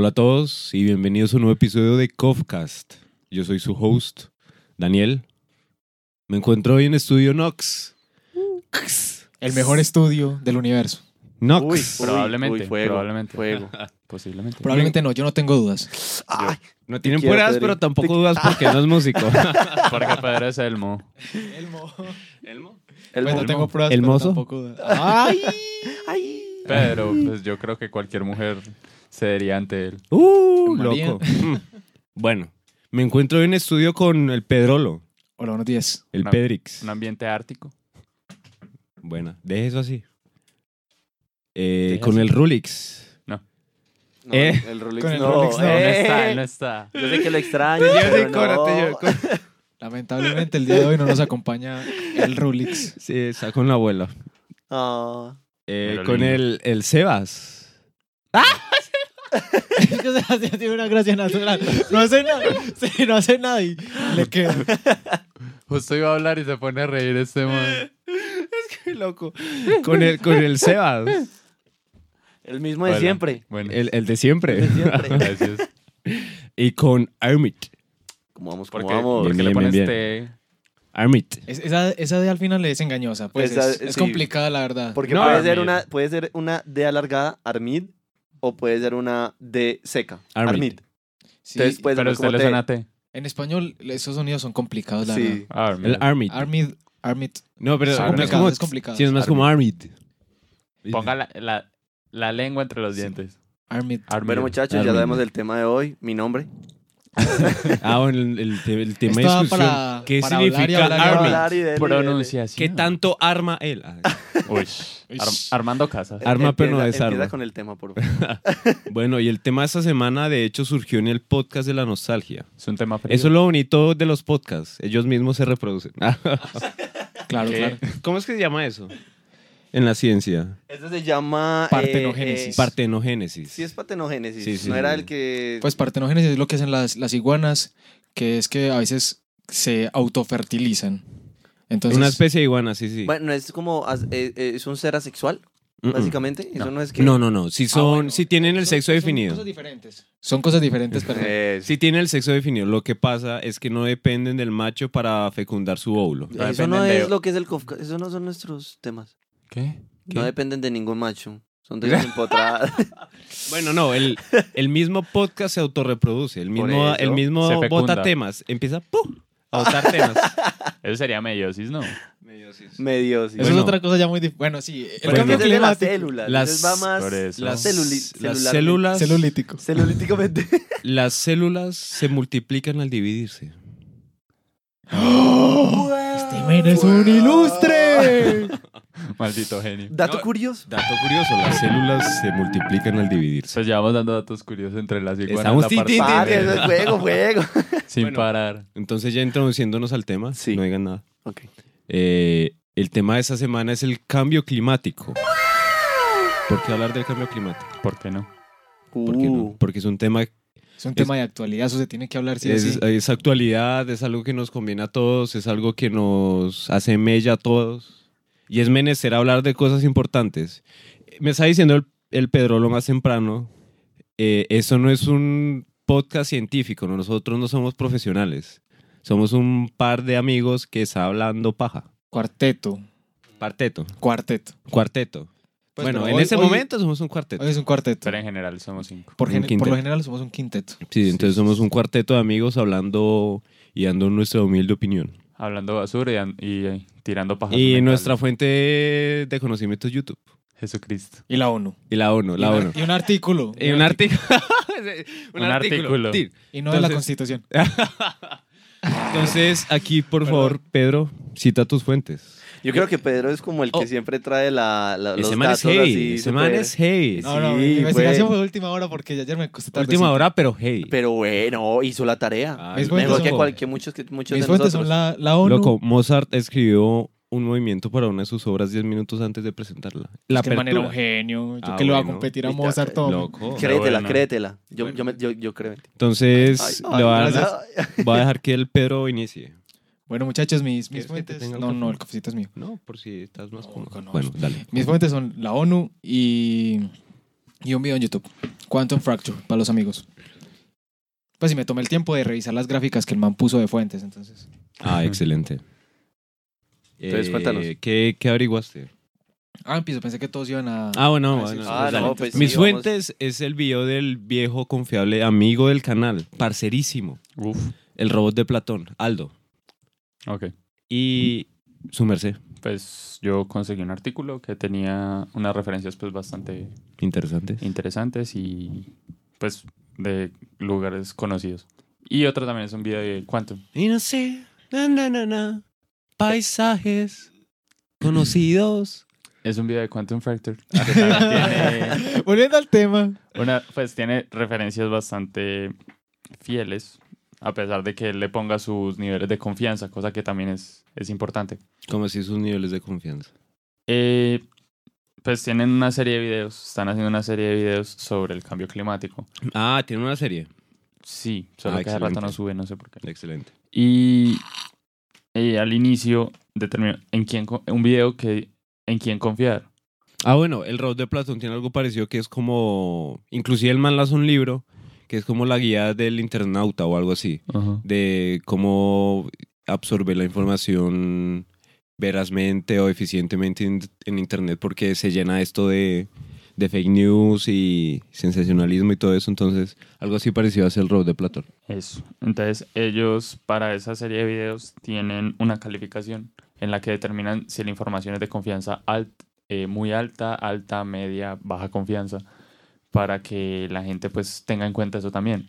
Hola a todos y bienvenidos a un nuevo episodio de Cofcast. Yo soy su host, Daniel. Me encuentro hoy en Estudio Nox. El mejor estudio del universo. Nox. Uy, Probablemente, uy, fuego, probablemente. fuego. Posiblemente. Probablemente no, yo no tengo dudas. Ay, no tienen quiero, pruebas, Pedro. pero tampoco dudas porque no es músico. Porque Pedro es Elmo. ¿Elmo? el Pues no tengo pruebas, ¿El pero mozo? tampoco dudas. ¡Ay! Ay. Pero pues yo creo que cualquier mujer cedería ante él. Uh, María. loco. Bueno, me encuentro hoy en estudio con el Pedrolo, Hola, buenos días. el. Pedrix. Un ambiente ártico. Bueno, deje eso así. Eh, Deje con así. el Rulix. No, Eh. el Rolex Con el no. Rolex no. Él no eh. está, él no está. Yo sé que lo extraño. Pero no. Lamentablemente el día de hoy no nos acompaña el Rulix. Sí, está con la abuela. Ah, Eh, Pero con lindo. el, el Sebas. Es que se hace tiene una gracia natural. No hace nada. Sí, no hace nada y le queda. Justo iba a hablar y se pone a reír este man. Qué loco. Con el, con el Sebas. el mismo de siempre. Bueno, El, el de siempre. El de siempre. gracias. y con Armit. ¿Cómo vamos? ¿Por ¿Cómo qué, vamos? por qué Bien, le pones bien, té? Armit. Es- esa, esa de al final es engañosa. Pues Esa- es, es complicada, la verdad. Porque No, puede, ser una, puede ser una D alargada, Armid, o puede ser una D seca, Armid. Armid. Sí, Entonces, pues, Pero usted le T. suena té. en español esos sonidos son complicados, la Sí. Ah, El. Armit. Armid, Armid. No, pero es como. es complicado. Sí, es más como Armit. Ponga la, la, la lengua entre los dientes. Armid. Armid. Bueno, muchachos, Armid. ya sabemos el tema de hoy. Mi nombre. Ah, bueno, el, el, te- el tema de Esto va discusión. para- ¿Qué para significa. Pronunciación. ¿Qué tanto arma él? Ah, Uy. Uy. Ar- Armando Casas. Arma, pero no Empieza- desarma. Empieza con el tema, por favor. Bueno, y el tema de esta semana, de hecho, surgió en el podcast de la nostalgia. Es un tema frío. Eso es lo bonito de los podcasts. Ellos mismos se reproducen. Claro, ¿Qué? claro. ¿Cómo es que se llama eso? En la ciencia. Esto se llama... eh, Partenogénesis. eh, Partenogénesis. sí, es partenogénesis. Sí, sí, no sí. era el que... Pues partenogénesis es lo que hacen las, las iguanas, que es que a veces se autofertilizan. Entonces, Una especie de iguana, sí, sí. Bueno, es como... eh, eh, es un ser asexual, Mm, mm. básicamente. Eso No. no es que... No, no, no. Si son, Ah, bueno. si tienen el son- sexo son definido. cosas diferentes. Son cosas diferentes, pero Eh, Si tienen el sexo definido, lo que pasa es que no dependen del macho para fecundar su óvulo. No eso no de- es lo que es el. Eso no son nuestros temas. ¿Qué? No dependen de ningún macho. Son de empotradas. Bueno, no, el, el mismo podcast se autorreproduce. El mismo, eso. el mismo bota temas. Empieza ¡pum! a botar temas. Eso sería meiosis, ¿no? Medio, sí. eso Bueno. es otra cosa ya muy diferente. Bueno, sí, el Bueno. cambio es de las células. Las- Entonces va más. Las, Celuli- las células, Celulítico. celulíticamente. las células se multiplican al dividirse. Este men es un ilustre. Maldito genio. Dato No. curioso. Dato curioso, las células se multiplican al dividirse. Pues llevamos dando datos curiosos entre las iguanas. Estamos la tin, parte tin, tin, Padre, tin. eso es juego, juego. Sin Bueno. parar. Entonces ya introduciéndonos al tema, Sí. no digan nada. Ok. Eh, el tema de esta semana es el cambio climático. ¿Por qué hablar del cambio climático? ¿Por qué no? ¿Por qué no? Uh, Porque es un tema, Es un tema de actualidad, eso se tiene que hablar sí o es, sí. es actualidad, es algo que nos conviene a todos, es algo que nos hace mella a todos. Y es menester hablar de cosas importantes. Me está diciendo el, el Pedro lo más temprano, eh, eso no es un podcast científico, ¿no? nosotros no somos profesionales. Somos un par de amigos que está hablando paja. Cuarteto. Parteto. Cuarteto. Cuarteto. Pues, bueno, en hoy- ese hoy- momento somos un cuarteto. Hoy es un cuarteto. Pero en general somos cinco. Por, gen- por lo general somos un quinteto. Sí, entonces somos un cuarteto de amigos hablando y dando nuestra humilde opinión. Hablando basura y, eh, tirando pajas. Y mentales. nuestra fuente de conocimiento es YouTube. Jesucristo. Y la ONU. Y la ONU, la y, un- ONU. y un artículo. Y un artículo. un, Un artículo. Sí. Y no de la constitución. Entonces, aquí, por favor, Pedro, cita tus fuentes. Yo creo que Pedro es como el que Oh. siempre trae la, la- los man es datos hey. así. Ese man súper- es hey. No, no, Sí, mi investigación fue- fue última hora porque ayer me acosté tarde. Última hora, pero hey. Pero bueno, hizo la tarea. Ah, Mis Mejor que, son- cual- que muchos, que muchos Mis de fuentes nosotros. son la, la ONU. Loco, Mozart escribió un movimiento para una de sus obras 10 minutos antes de presentarla. La Es que el man era un genio. Yo Ah, que le voy a bueno. competir a Mozart. todo. Loco. Créetela, bueno. créetela. Yo, yo, me- yo, yo creo en ti. Entonces, Ay, le voy a, ay, voy a dejar que el Pedro inicie. Bueno, muchachos, mis, ¿Quieres mis que te fuentes. No, no, el cafecito es mío. No, por si estás más No, cómodo. no, bueno, no. dale. Mis fuentes son la ONU y Y un video en YouTube. Quantum Fracture, para los amigos. Pues sí, me tomé el tiempo de revisar las gráficas que el man puso de fuentes, entonces. Ah, excelente. Entonces, Eh, cuéntanos. ¿qué, ¿Qué averiguaste? Ah, piso, pensé que todos iban a... Ah, bueno, Ah, bueno. Ah, pues dale. no, pues Mis sí, vamos. fuentes es el video del viejo confiable amigo del canal, parcerísimo, Uf, el robot de Platón, Aldo. Ok. Y su merced, Pues yo conseguí un artículo que tenía unas referencias pues bastante interesante. interesantes y pues de lugares conocidos. Y otro también es un video de Quantum. Y no sé, na, na, na, na, paisajes conocidos. Es un video de Quantum Fracture. Volviendo al tema. una, pues tiene referencias bastante fieles, a pesar de que él le ponga sus niveles de confianza, cosa que también es, es importante. Como así sus niveles de confianza. Eh, pues tienen una serie de videos, están haciendo una serie de videos sobre el cambio climático. Ah, tiene una serie. Sí, solo Ah, que hace rato no sube, no sé por qué. Excelente. Y eh, al inicio determinó en quién un video que en quién confiar. Ah, bueno, el robot de Platón tiene algo parecido que es como, inclusive el man lanza un libro que es como la guía del internauta o algo así, de cómo absorber la información verazmente o eficientemente en, en internet porque se llena esto de, de fake news y sensacionalismo y todo eso, entonces algo así parecido hace el robot de Platón. Eso. Entonces, ellos para esa serie de videos tienen una calificación en la que determinan si la información es de confianza alt- eh, muy alta, alta, media, baja confianza, para que la gente pues tenga en cuenta eso también,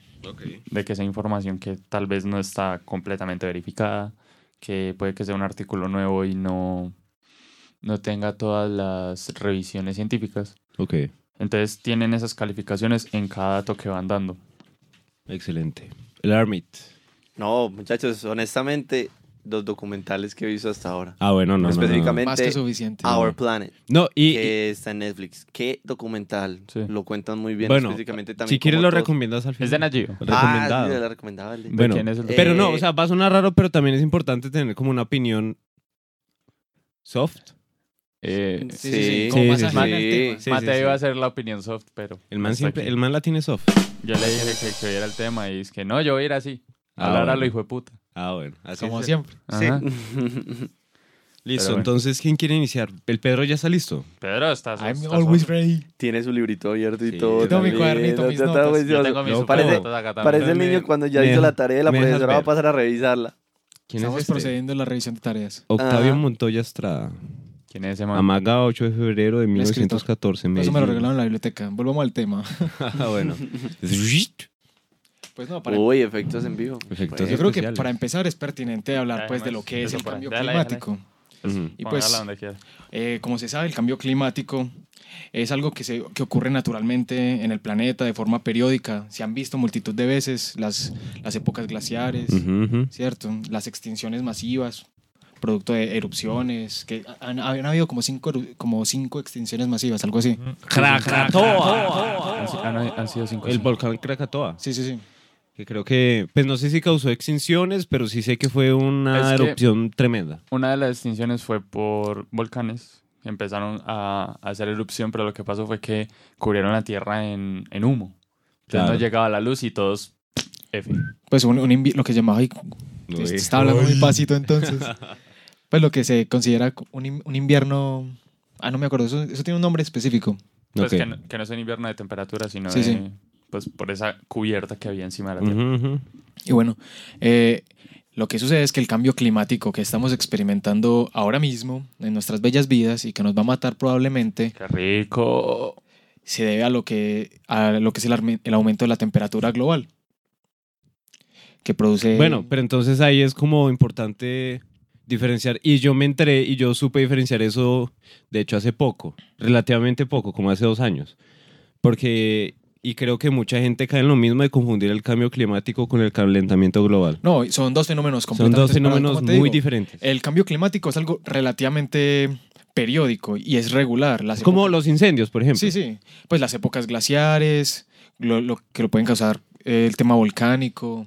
de que esa información que tal vez no está completamente verificada, que puede que sea un artículo nuevo y no, no tenga todas las revisiones científicas. Ok, Entonces tienen esas calificaciones en cada dato que van dando. excelente. El Armit. No, muchachos, honestamente, los documentales que he visto hasta ahora. Ah, bueno, no, no, no. Específicamente, Más que suficiente. Our Planet, No, y, y- que está en Netflix. Qué documental. Sí. Lo cuentan muy bien. Bueno, específicamente también si quieres lo todos- recomiendas al final. Es de. Recomendado. Ah, sí, la recomendaba. el de- ¿De Bueno, quién es el Pero no, o sea, va a sonar raro, pero también es importante tener como una opinión soft. Eh, Sí, sí, sí. Como más sí. iba a hacer la opinión soft, pero. El man siempre, aquí. el man la tiene soft. Yo le dije que, que viera el tema y es que no, yo voy a ir así. Ah, Hablar a lo hijo de puta. Ah, bueno. Así Como es. siempre. Ajá. Listo, bueno. entonces, ¿quién quiere iniciar? El Pedro ya está listo. Pedro, estás. I'm estás always solo. ready. Tiene su librito abierto y Sí. todo. Yo tengo mi cuadernito, mis notas. Yo tengo mis No, parece- notas acá también. Parece el niño cuando ya me hizo la tarea la profesora va a pasar a revisarla. ¿Quién Estamos es este? procediendo a la revisión de tareas. Octavio Ajá. Montoya Estrada. ¿Quién es ese man? Amaga 8 de febrero de El escritor. 1914. Eso me lo regalaron en la biblioteca. Volvamos al tema. Ah, bueno. Pues no, para Uy, efectos en vivo. Efectos Yo Bueno, creo que para empezar es pertinente hablar pues de lo que es el cambio Dale, dale. climático. Y pues, eh, como se sabe, el cambio climático es algo que, se, que ocurre naturalmente en el planeta de forma periódica. Se han visto multitud de veces las, las épocas glaciares. ¿cierto? Las extinciones masivas, producto de erupciones, que han, han habido como cinco, como cinco extinciones masivas, algo así. Krakatoa. Han, han- sido cinco. El volcán Krakatoa. Sí, sí, sí. Que creo que, pues no sé si causó extinciones, pero sí sé que fue una Es que- erupción tremenda. Una de las extinciones fue por volcanes. Empezaron a, a hacer erupción, pero lo que pasó fue que cubrieron la tierra en, en humo. Entonces Claro. no llegaba la luz y todos. F. Pues un, un invi- lo que se llamaba... está hablando muy pasito entonces. Pues lo que se considera un, un invierno... Ah, no me acuerdo, eso, eso tiene un nombre específico. Pues que, no, que no es un invierno de temperatura, sino Sí, de, sí. Pues por esa cubierta que había encima de la tierra. Ujú, ujú. Y bueno, eh, lo que sucede es que el cambio climático que estamos experimentando ahora mismo en nuestras bellas vidas y que nos va a matar probablemente ¡Qué rico! se debe a lo que, a lo que es el, el aumento de la temperatura global. Que produce... Bueno, pero entonces ahí es como importante diferenciar. Y yo me enteré y yo supe diferenciar eso, de hecho, hace poco, relativamente poco, como hace dos años. Porque, y creo que mucha gente cae en lo mismo de confundir el cambio climático con el calentamiento global. No, son dos fenómenos Son completamente dos separados. fenómenos muy digo, diferentes. El cambio climático es algo relativamente periódico y es regular. Las Como épocas- los incendios, por ejemplo. Sí, sí. Pues las épocas glaciares, lo, lo que lo pueden causar eh, el tema volcánico,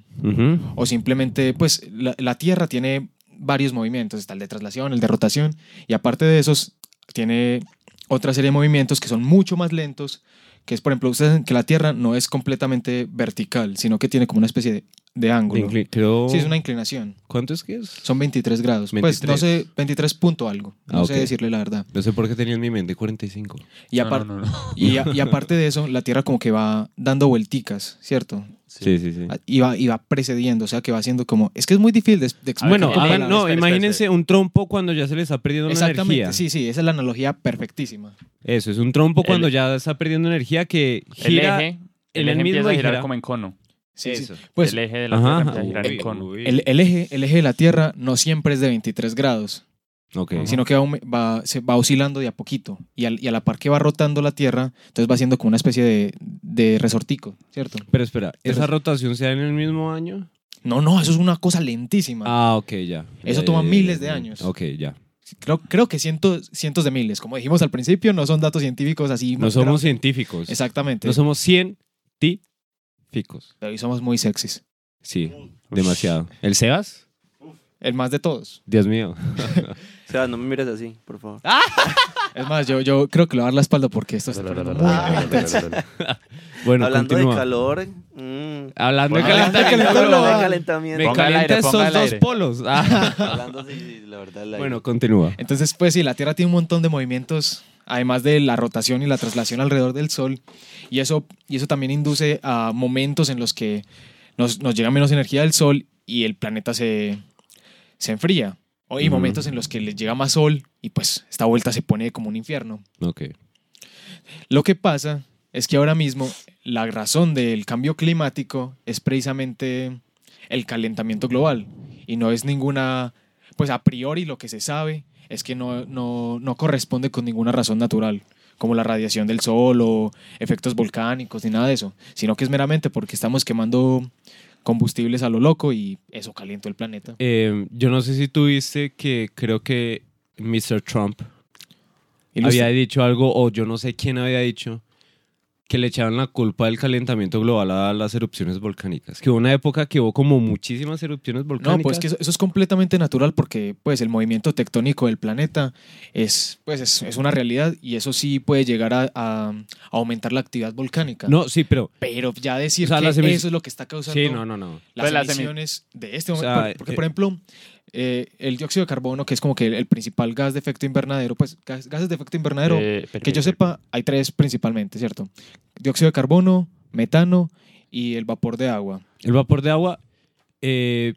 o simplemente, pues la, la Tierra tiene varios movimientos, está el de traslación, el de rotación, y aparte de esos, tiene otra serie de movimientos que son mucho más lentos que es, por ejemplo, ustedes que la Tierra no es completamente vertical, sino que tiene como una especie de, de ángulo. Creo- Sí, es una inclinación. ¿Cuánto es que es? Son 23 grados. Pues 23. no sé, 23 punto algo. No Ah, sé decirle la verdad. No sé por qué tenía en mi mente 45. Y, No, apar- no, no, no. Y, a- y aparte de eso, la Tierra como que va dando vuelticas, ¿cierto? Sí, sí, sí. Y va, y va precediendo, o sea que va haciendo como... Es que es muy difícil de, de explicar. Bueno, no, espera, espera, imagínense un trompo cuando ya se le está perdiendo una Exactamente, energía. sí, sí, esa es la analogía perfectísima. Eso, es un trompo cuando El- ya está perdiendo energía que El gira eje, en el el eje mismo empieza a girar gira. como en cono. Sí, sí. Eso. Pues el eje de la Ajá, Tierra ajá. empieza a girar en Uy, cono. uy. el, el eje, el eje de la Tierra no siempre es de 23 grados, Ok. sino que va, va- se va oscilando de a poquito. Y, al- y a la par que va rotando la Tierra, entonces va haciendo como una especie de, de resortico, ¿cierto? Pero espera, ¿esa rotación se da en el mismo año? No, no, eso es una cosa lentísima. Ah, ok, ya. Eso Ya, toma ya, ya, miles ya. de años. Ok, ya. Creo, creo que cientos, cientos de miles. Como dijimos al principio, no son datos científicos así. No somos científicos. Exactamente. No somos científicos. Y somos muy sexys. Sí, demasiado. ¿El Sebas? El más de todos. Dios mío. O sea, no me mires así, por favor. Es más, yo, yo creo que le voy a dar la espalda porque esto está poniendo muy. Bueno, Hablando continúa. de calor. mm, Hablando de Bueno, hablando de calentamiento calentamiento hablando de calentamiento. Me Ponga el calienta aire, ponga esos el dos aire. polos. Ah. Hablando sí, sí, la verdad. la Bueno, continúa. Entonces, pues sí, la Tierra tiene un montón de movimientos, además de la rotación y la traslación alrededor del Sol. Y eso, y eso también induce a momentos en los que nos, nos llega menos energía del Sol y el planeta se, se enfría. O hay momentos en los que le llega más Sol y pues esta vuelta se pone como un infierno. Ok. Lo que pasa es que ahora mismo la razón del cambio climático es precisamente el calentamiento global y no es ninguna, pues a priori lo que se sabe es que no, no, no corresponde con ninguna razón natural, como la radiación del sol o efectos volcánicos ni nada de eso, sino que es meramente porque estamos quemando combustibles a lo loco y eso calienta el planeta. Eh, yo no sé si tú viste que creo que Mr. Trump había dicho algo, o yo no sé quién había dicho, que le echaban la culpa del calentamiento global a las erupciones volcánicas. Que hubo una época que hubo como muchísimas erupciones volcánicas. No, pues que eso, eso es completamente natural porque pues el movimiento tectónico del planeta es pues es, es una realidad y eso sí puede llegar a, a aumentar la actividad volcánica. No, sí, pero... Pero ya decir O sea, que eso es lo que está causando Sí, no, no, no. las Pues las emi- emisiones de este O momento. sea, Por- porque, eh, por ejemplo, eh, el dióxido de carbono, que es como que el, el principal gas de efecto invernadero, pues gas- gases de efecto invernadero, Eh, que yo sepa, hay tres principalmente, ¿cierto? Dióxido de carbono, metano y el vapor de agua. El vapor de agua... eh,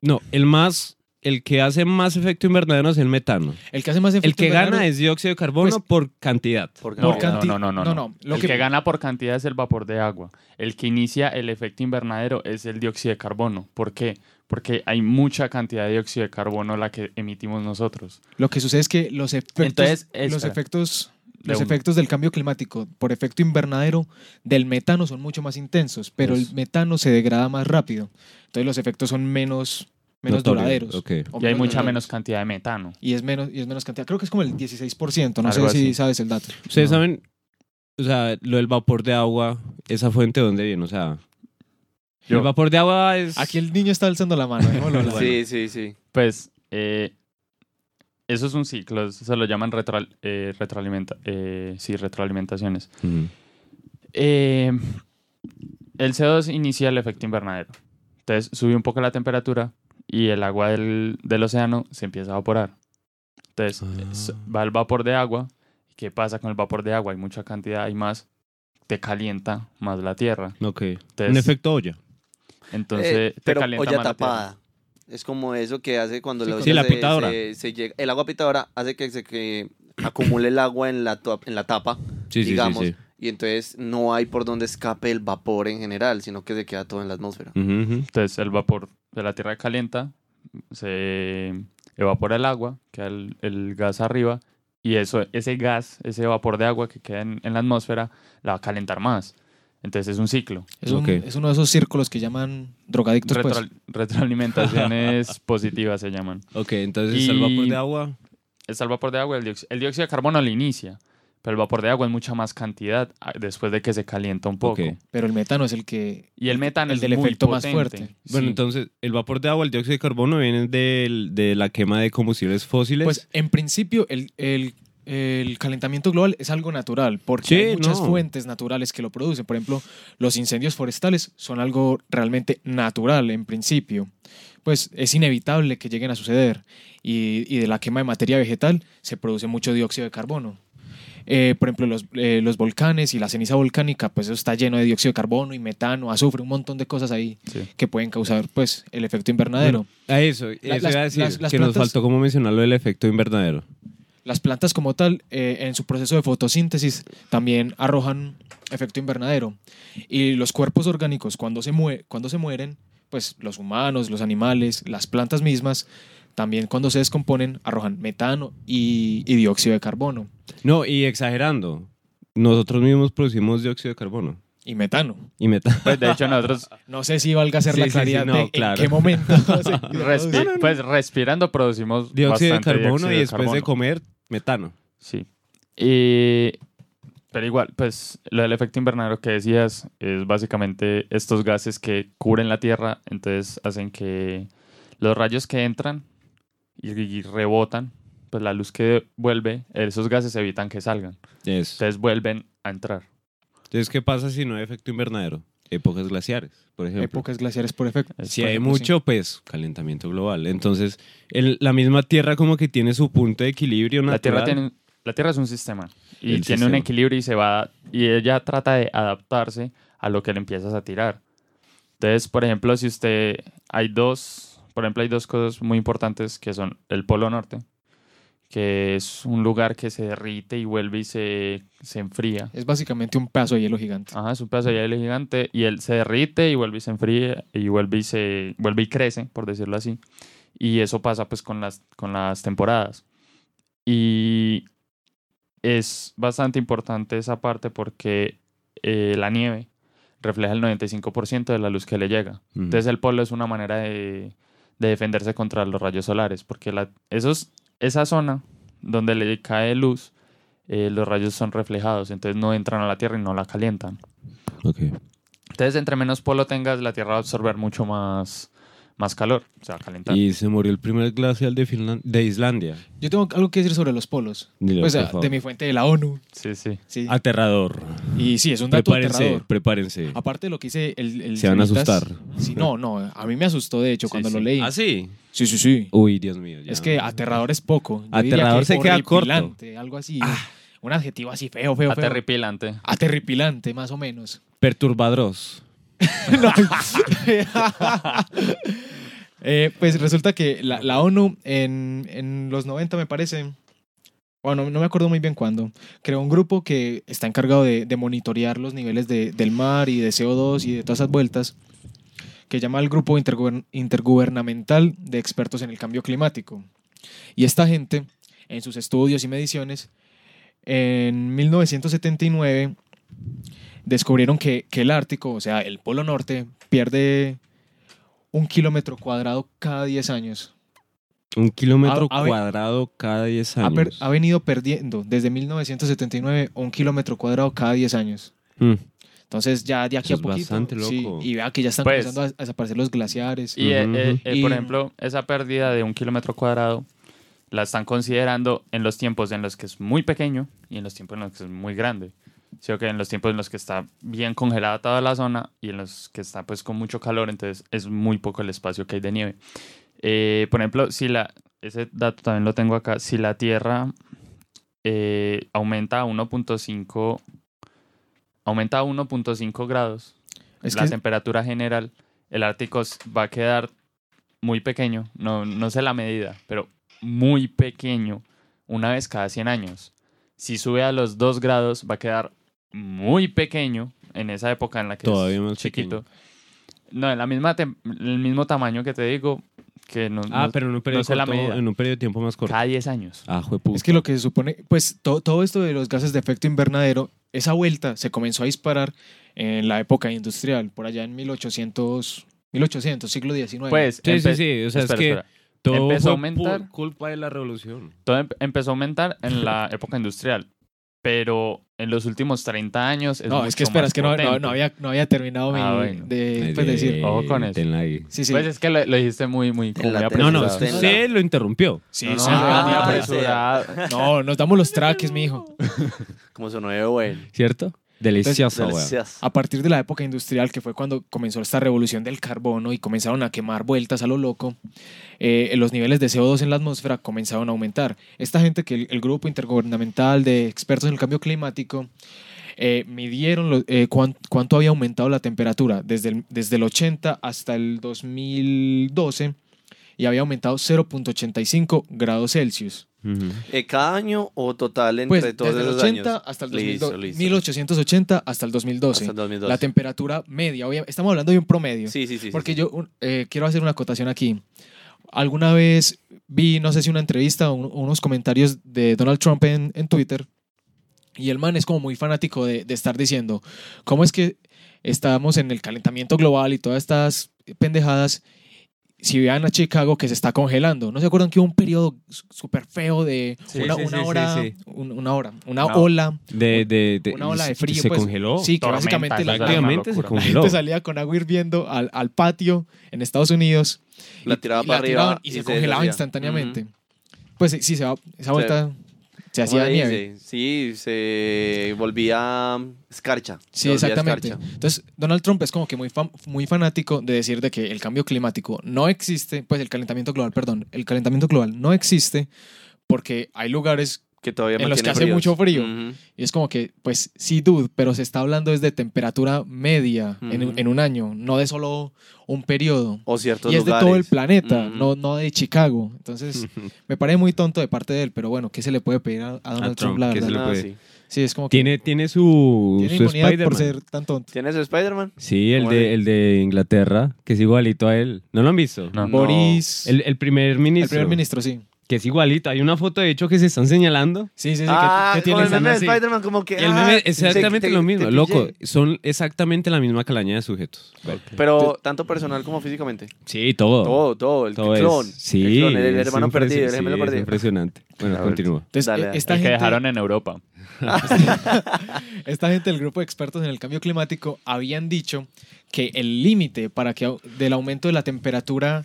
no, el más... El que hace más efecto invernadero es el metano. El que hace más efecto El que gana es dióxido de carbono Pues- por cantidad. Por No, Por cantidad. canti- no, no, no, no, no. no, lo el que- que... gana por cantidad es el vapor de agua. El que inicia el efecto invernadero es el dióxido de carbono. ¿Por qué? Porque hay mucha cantidad de dióxido de carbono la que emitimos nosotros. Lo que sucede es que los efectos, Entonces, los efectos, De los efectos del cambio climático por efecto invernadero del metano son mucho más intensos, pero el metano se degrada más rápido. Entonces los efectos son menos, menos Notorio, duraderos. Y hay mucha duraderos. menos cantidad de metano. Y es menos, y es menos cantidad. Creo que es como el 16%, no Algo sé si sabes el dato. Ustedes No. saben, o sea, lo del vapor de agua, esa fuente de dónde viene, o sea... Yo- El vapor de agua es... Aquí el niño está alzando la mano. Sí, sí, sí. Pues eh, eso es un ciclo, eso se lo llaman retroal- eh, retroalimenta eh, sí, retroalimentaciones. Eh, el CO2 inicia el efecto invernadero. Entonces sube un poco la temperatura y el agua del, del océano se empieza a evaporar. Entonces Ah. va el vapor de agua. ¿Qué pasa con el vapor de agua? Hay mucha cantidad, hay más. Te calienta más la tierra. Ok. Entonces, Un efecto olla. Entonces Eh, te pero calienta olla más la tierra. tapada. Es como eso que hace cuando Sí, la olla sí, la se- pitadora. se- se llega- el agua pitadora hace que se que acumule el agua en la, en la tapa, Sí, digamos, sí, sí. y entonces no hay por donde escape el vapor en general, sino que se queda todo en la atmósfera. Entonces el vapor de la tierra calienta, se evapora el agua, queda el, el gas arriba y eso, ese gas, ese vapor de agua que queda en, en la atmósfera, la va a calentar más. Entonces es un ciclo. Es, un- es uno de esos círculos que llaman drogadictos. pues. Retro- retroalimentaciones positivas se llaman. Ok, entonces está el Y- vapor de agua. Está el vapor de agua, el dióxido, el dióxido de carbono lo inicia, pero el vapor de agua es mucha más cantidad ah, después de que se calienta un poco. Pero el metano es el que... Y el metano El es del muy efecto más fuerte. Bueno, Sí. entonces el vapor de agua, el dióxido de carbono viene del- de la quema de combustibles fósiles. Pues en principio el, el, el calentamiento global es algo natural, porque Sí, hay muchas no. fuentes naturales que lo producen. Por ejemplo, los incendios forestales son algo realmente natural en principio. Pues es inevitable que lleguen a suceder. Y, y de la quema de materia vegetal se produce mucho dióxido de carbono. Eh, por ejemplo, los, eh, los volcanes y la ceniza volcánica, pues eso está lleno de dióxido de carbono y metano, azufre, un montón de cosas ahí Sí. que pueden causar pues el efecto invernadero. A eso, eso las- iba a decir, las- las que nos faltó como mencionar lo del efecto invernadero. Las plantas como tal, eh, en su proceso de fotosíntesis, también arrojan efecto invernadero. Y los cuerpos orgánicos, cuando se, cuando se mueren, pues los humanos, los animales, las plantas mismas, también cuando se descomponen, arrojan metano y, y dióxido de carbono. No, y exagerando, nosotros mismos producimos dióxido de carbono Y metano. y metano. Pues de hecho nosotros No sé si valga hacer Sí, la sí, sí, claridad no, de claro. en qué momento. respi- pues respirando producimos Dióxido de carbono dióxido y después de carbono. comer, metano. Sí. Y, pero igual, pues lo del efecto invernadero que decías es básicamente estos gases que cubren la Tierra, entonces hacen que los rayos que entran y, rebotan, pues la luz que vuelve, esos gases evitan que salgan. Eso. Entonces vuelven a entrar. Entonces, ¿qué pasa si no hay efecto invernadero? Épocas glaciares, por ejemplo. Épocas glaciares por efecto. Si por hay ejemplo, sí. mucho, pues calentamiento global. Entonces, el- la misma Tierra como que tiene su punto de equilibrio La Tierra, natural. tiene, la Tierra es un sistema y El tiene un equilibrio y se va y ella trata de adaptarse a lo que le empiezas a tirar. Entonces, por ejemplo, si usted hay dos, por ejemplo, hay dos cosas muy importantes que son el Polo Norte, que es un lugar que se derrite y vuelve y se, se enfría. Es básicamente un pedazo de hielo gigante. Ajá, es un pedazo de hielo gigante y él se derrite y vuelve y se enfría y vuelve y se vuelve y crece, por decirlo así. Y eso pasa pues con las con las temporadas. Y es bastante importante esa parte porque eh, la nieve refleja el 95% de la luz que le llega. Ujú. Entonces el polo es una manera de, de defenderse contra los rayos solares, porque la, esos, esa zona donde le cae luz, eh, los rayos son reflejados, entonces no entran a la Tierra y no la calientan. Ok. Entonces, entre menos polo tengas, la Tierra va a absorber mucho más, más calor, se va a calentar. Y se murió el primer glacial de, Islandia. Yo tengo algo que decir sobre los polos. Dilo, Pues, por ah, favor. de mi fuente de la ONU. Sí, sí. Sí. Aterrador. Y sí, es un dato Prepárense, aterrador. prepárense. Aparte de lo que hice el, el Se van a asustar. Sí, no, no, a mí me asustó de hecho Sí, cuando sí. lo leí. ¿Ah, sí? Sí, sí, sí. Uy, Dios mío. ya. Es que aterrador es poco. Yo diría Aterrador que se queda corto. Ah. Algo así. Un adjetivo así feo, feo, feo. Aterripilante. Aterripilante, más o menos. Perturbadros. Eh, pues resulta que la, ONU en, los 90 me parece, bueno, no me acuerdo muy bien cuándo, creó un grupo que está encargado de, monitorear los niveles de- del mar y de CO2 y de todas esas vueltas, que llama el Grupo Interguber- Intergubernamental de Expertos en el Cambio Climático. Y esta gente, en sus estudios y mediciones, en 1979 descubrieron que, que el Ártico, o sea, el Polo Norte, pierde un kilómetro cuadrado cada 10 años. Un kilómetro A- a ver- cuadrado cada 10 Ha, años. per- ha venido perdiendo desde 1979 un kilómetro cuadrado cada 10 años. Mm. Entonces ya de aquí Eso a es poquito. bastante sí, loco. y vea que ya están Pues- comenzando a, a desaparecer los glaciares. Y, eh, Ujú, eh, eh, por Y- ejemplo, esa pérdida de un kilómetro cuadrado la están considerando en los tiempos en los que es muy pequeño y en los tiempos en los que es muy grande. Sí, que en los tiempos en los que está bien congelada toda la zona y en los que está pues con mucho calor, entonces es muy poco el espacio que hay de nieve. Eh, por ejemplo, si la, ese dato también lo tengo acá, si la Tierra eh, aumenta a 1.5 aumenta a 1.5 grados, es la que temperatura general, el Ártico va a quedar muy pequeño, no, no sé la medida, pero muy pequeño una vez cada 100 años. Si sube a los 2 grados, va a quedar muy pequeño en esa época en la que Todavía es más chiquito. No, en la misma el mismo tamaño que te digo, que no, Ah, no- pero en un, periodo sé corto- en un periodo de tiempo más corto. cada 10 años. Ah. Es que lo que se supone, pues to- todo esto de los gases de efecto invernadero, esa vuelta se comenzó a disparar en la época industrial, por allá en 1800, 1800 siglo XIX. Pues, Sí, sí, sí. O sea, espera, es que espera. todo empezó fue a aumentar. por culpa de la revolución. Todo em- empezó a aumentar en la época industrial. Pero en los últimos 30 años es no, es que mucho espera, más es que no, no, potente. no había, no había terminado mi, Ah, bueno. de pues, decir. Ojo con eso. Sí, sí. Pues es que lo, lo dijiste muy, muy, la No, no, usted lo interrumpió. Sí, No, sí, no, venía no, por- apresurado. no, nos damos los traques, mijo. Como sonó de bueno. ¿Cierto? Delicioso, weón. Delicioso. A partir de la época industrial, que fue cuando comenzó esta revolución del carbono y comenzaron a quemar vueltas a lo loco, eh, los niveles de CO2 en la atmósfera comenzaron a aumentar. Esta gente, que el, el grupo intergubernamental de expertos en el cambio climático, eh, midieron lo- eh, cuán- cuánto había aumentado la temperatura desde el, desde el 80 hasta el 2012 y había aumentado 0.85 grados Celsius. Eh, ¿Cada año o total entre Pues todos desde el esos 80 años? hasta el Listo, 2012, listo. 1880 hasta el 2012. Hasta el 2012. La temperatura media, estamos hablando de un promedio. Sí, sí, sí. porque sí. yo eh, quiero hacer una acotación aquí. Alguna vez vi, no sé si una entrevista o un- unos comentarios de Donald Trump en, en Twitter y el man es como muy fanático de, de estar diciendo cómo es que estamos en el calentamiento global y todas estas pendejadas. Si vean a Chicago que se está congelando, ¿no se acuerdan que hubo un periodo súper feo de Sí, una, sí, una hora, sí. un- una hora, una Una- ola, De, de, de- una ola de frío? Se pues. congeló. Sí, que Tormenta, básicamente la, Prácticamente se locura. la congeló. gente salía con agua hirviendo al, al patio en Estados Unidos La y- tiraba y para arriba tiraban y, y se se congelaba instantáneamente. Pues sí, sí, se va- esa vuelta se ¿Cómo hacía nieve. Sí, se volvía escarcha. Sí, exactamente. escarcha. Entonces, Donald Trump es como que muy, fam- muy fanático de decir de que el cambio climático no existe, pues el calentamiento global, perdón, el calentamiento global no existe porque hay lugares Que todavía En los que hace mucho frío. Y es como que, pues sí, dude, pero se está hablando desde temperatura media en, en un año, no de solo un periodo. O ciertos Y es de todo el planeta, no, no de Chicago. Entonces, me parece muy tonto de parte de él, pero bueno, ¿qué se le puede pedir a, a Donald Trump, Trump? La ¿qué se verdad? le Ah, puede- sí. Sí, es como que Tiene, tiene su, tiene su inmunidad por Spider-Man. ser tan tonto. ¿Tienes el Spider-Man? Sí, el ¿Cómo de, el de Inglaterra, que es igualito a él. ¿No lo han visto? No. Boris, el, El, el primer ministro. primer ministro, sí. Que es igualito. Hay una foto, de hecho, que se están señalando. Sí, sí, sí. ah, que, que el meme de. Spider-Man como que... Y el ah, meme es exactamente te- lo mismo. te Loco, pillé. son exactamente la misma calaña de sujetos. Pero tanto personal como físicamente. Sí, todo. Todo, todo. El Todo clon. es, sí, El clon, el, hermano perdido, el sí, gemelo es perdido. impresionante. Bueno, ver. continúa. Entonces, Dale, eh, dale. esta El que dejaron en Europa. esta gente del grupo de expertos en el cambio climático habían dicho que el límite para que del aumento de la temperatura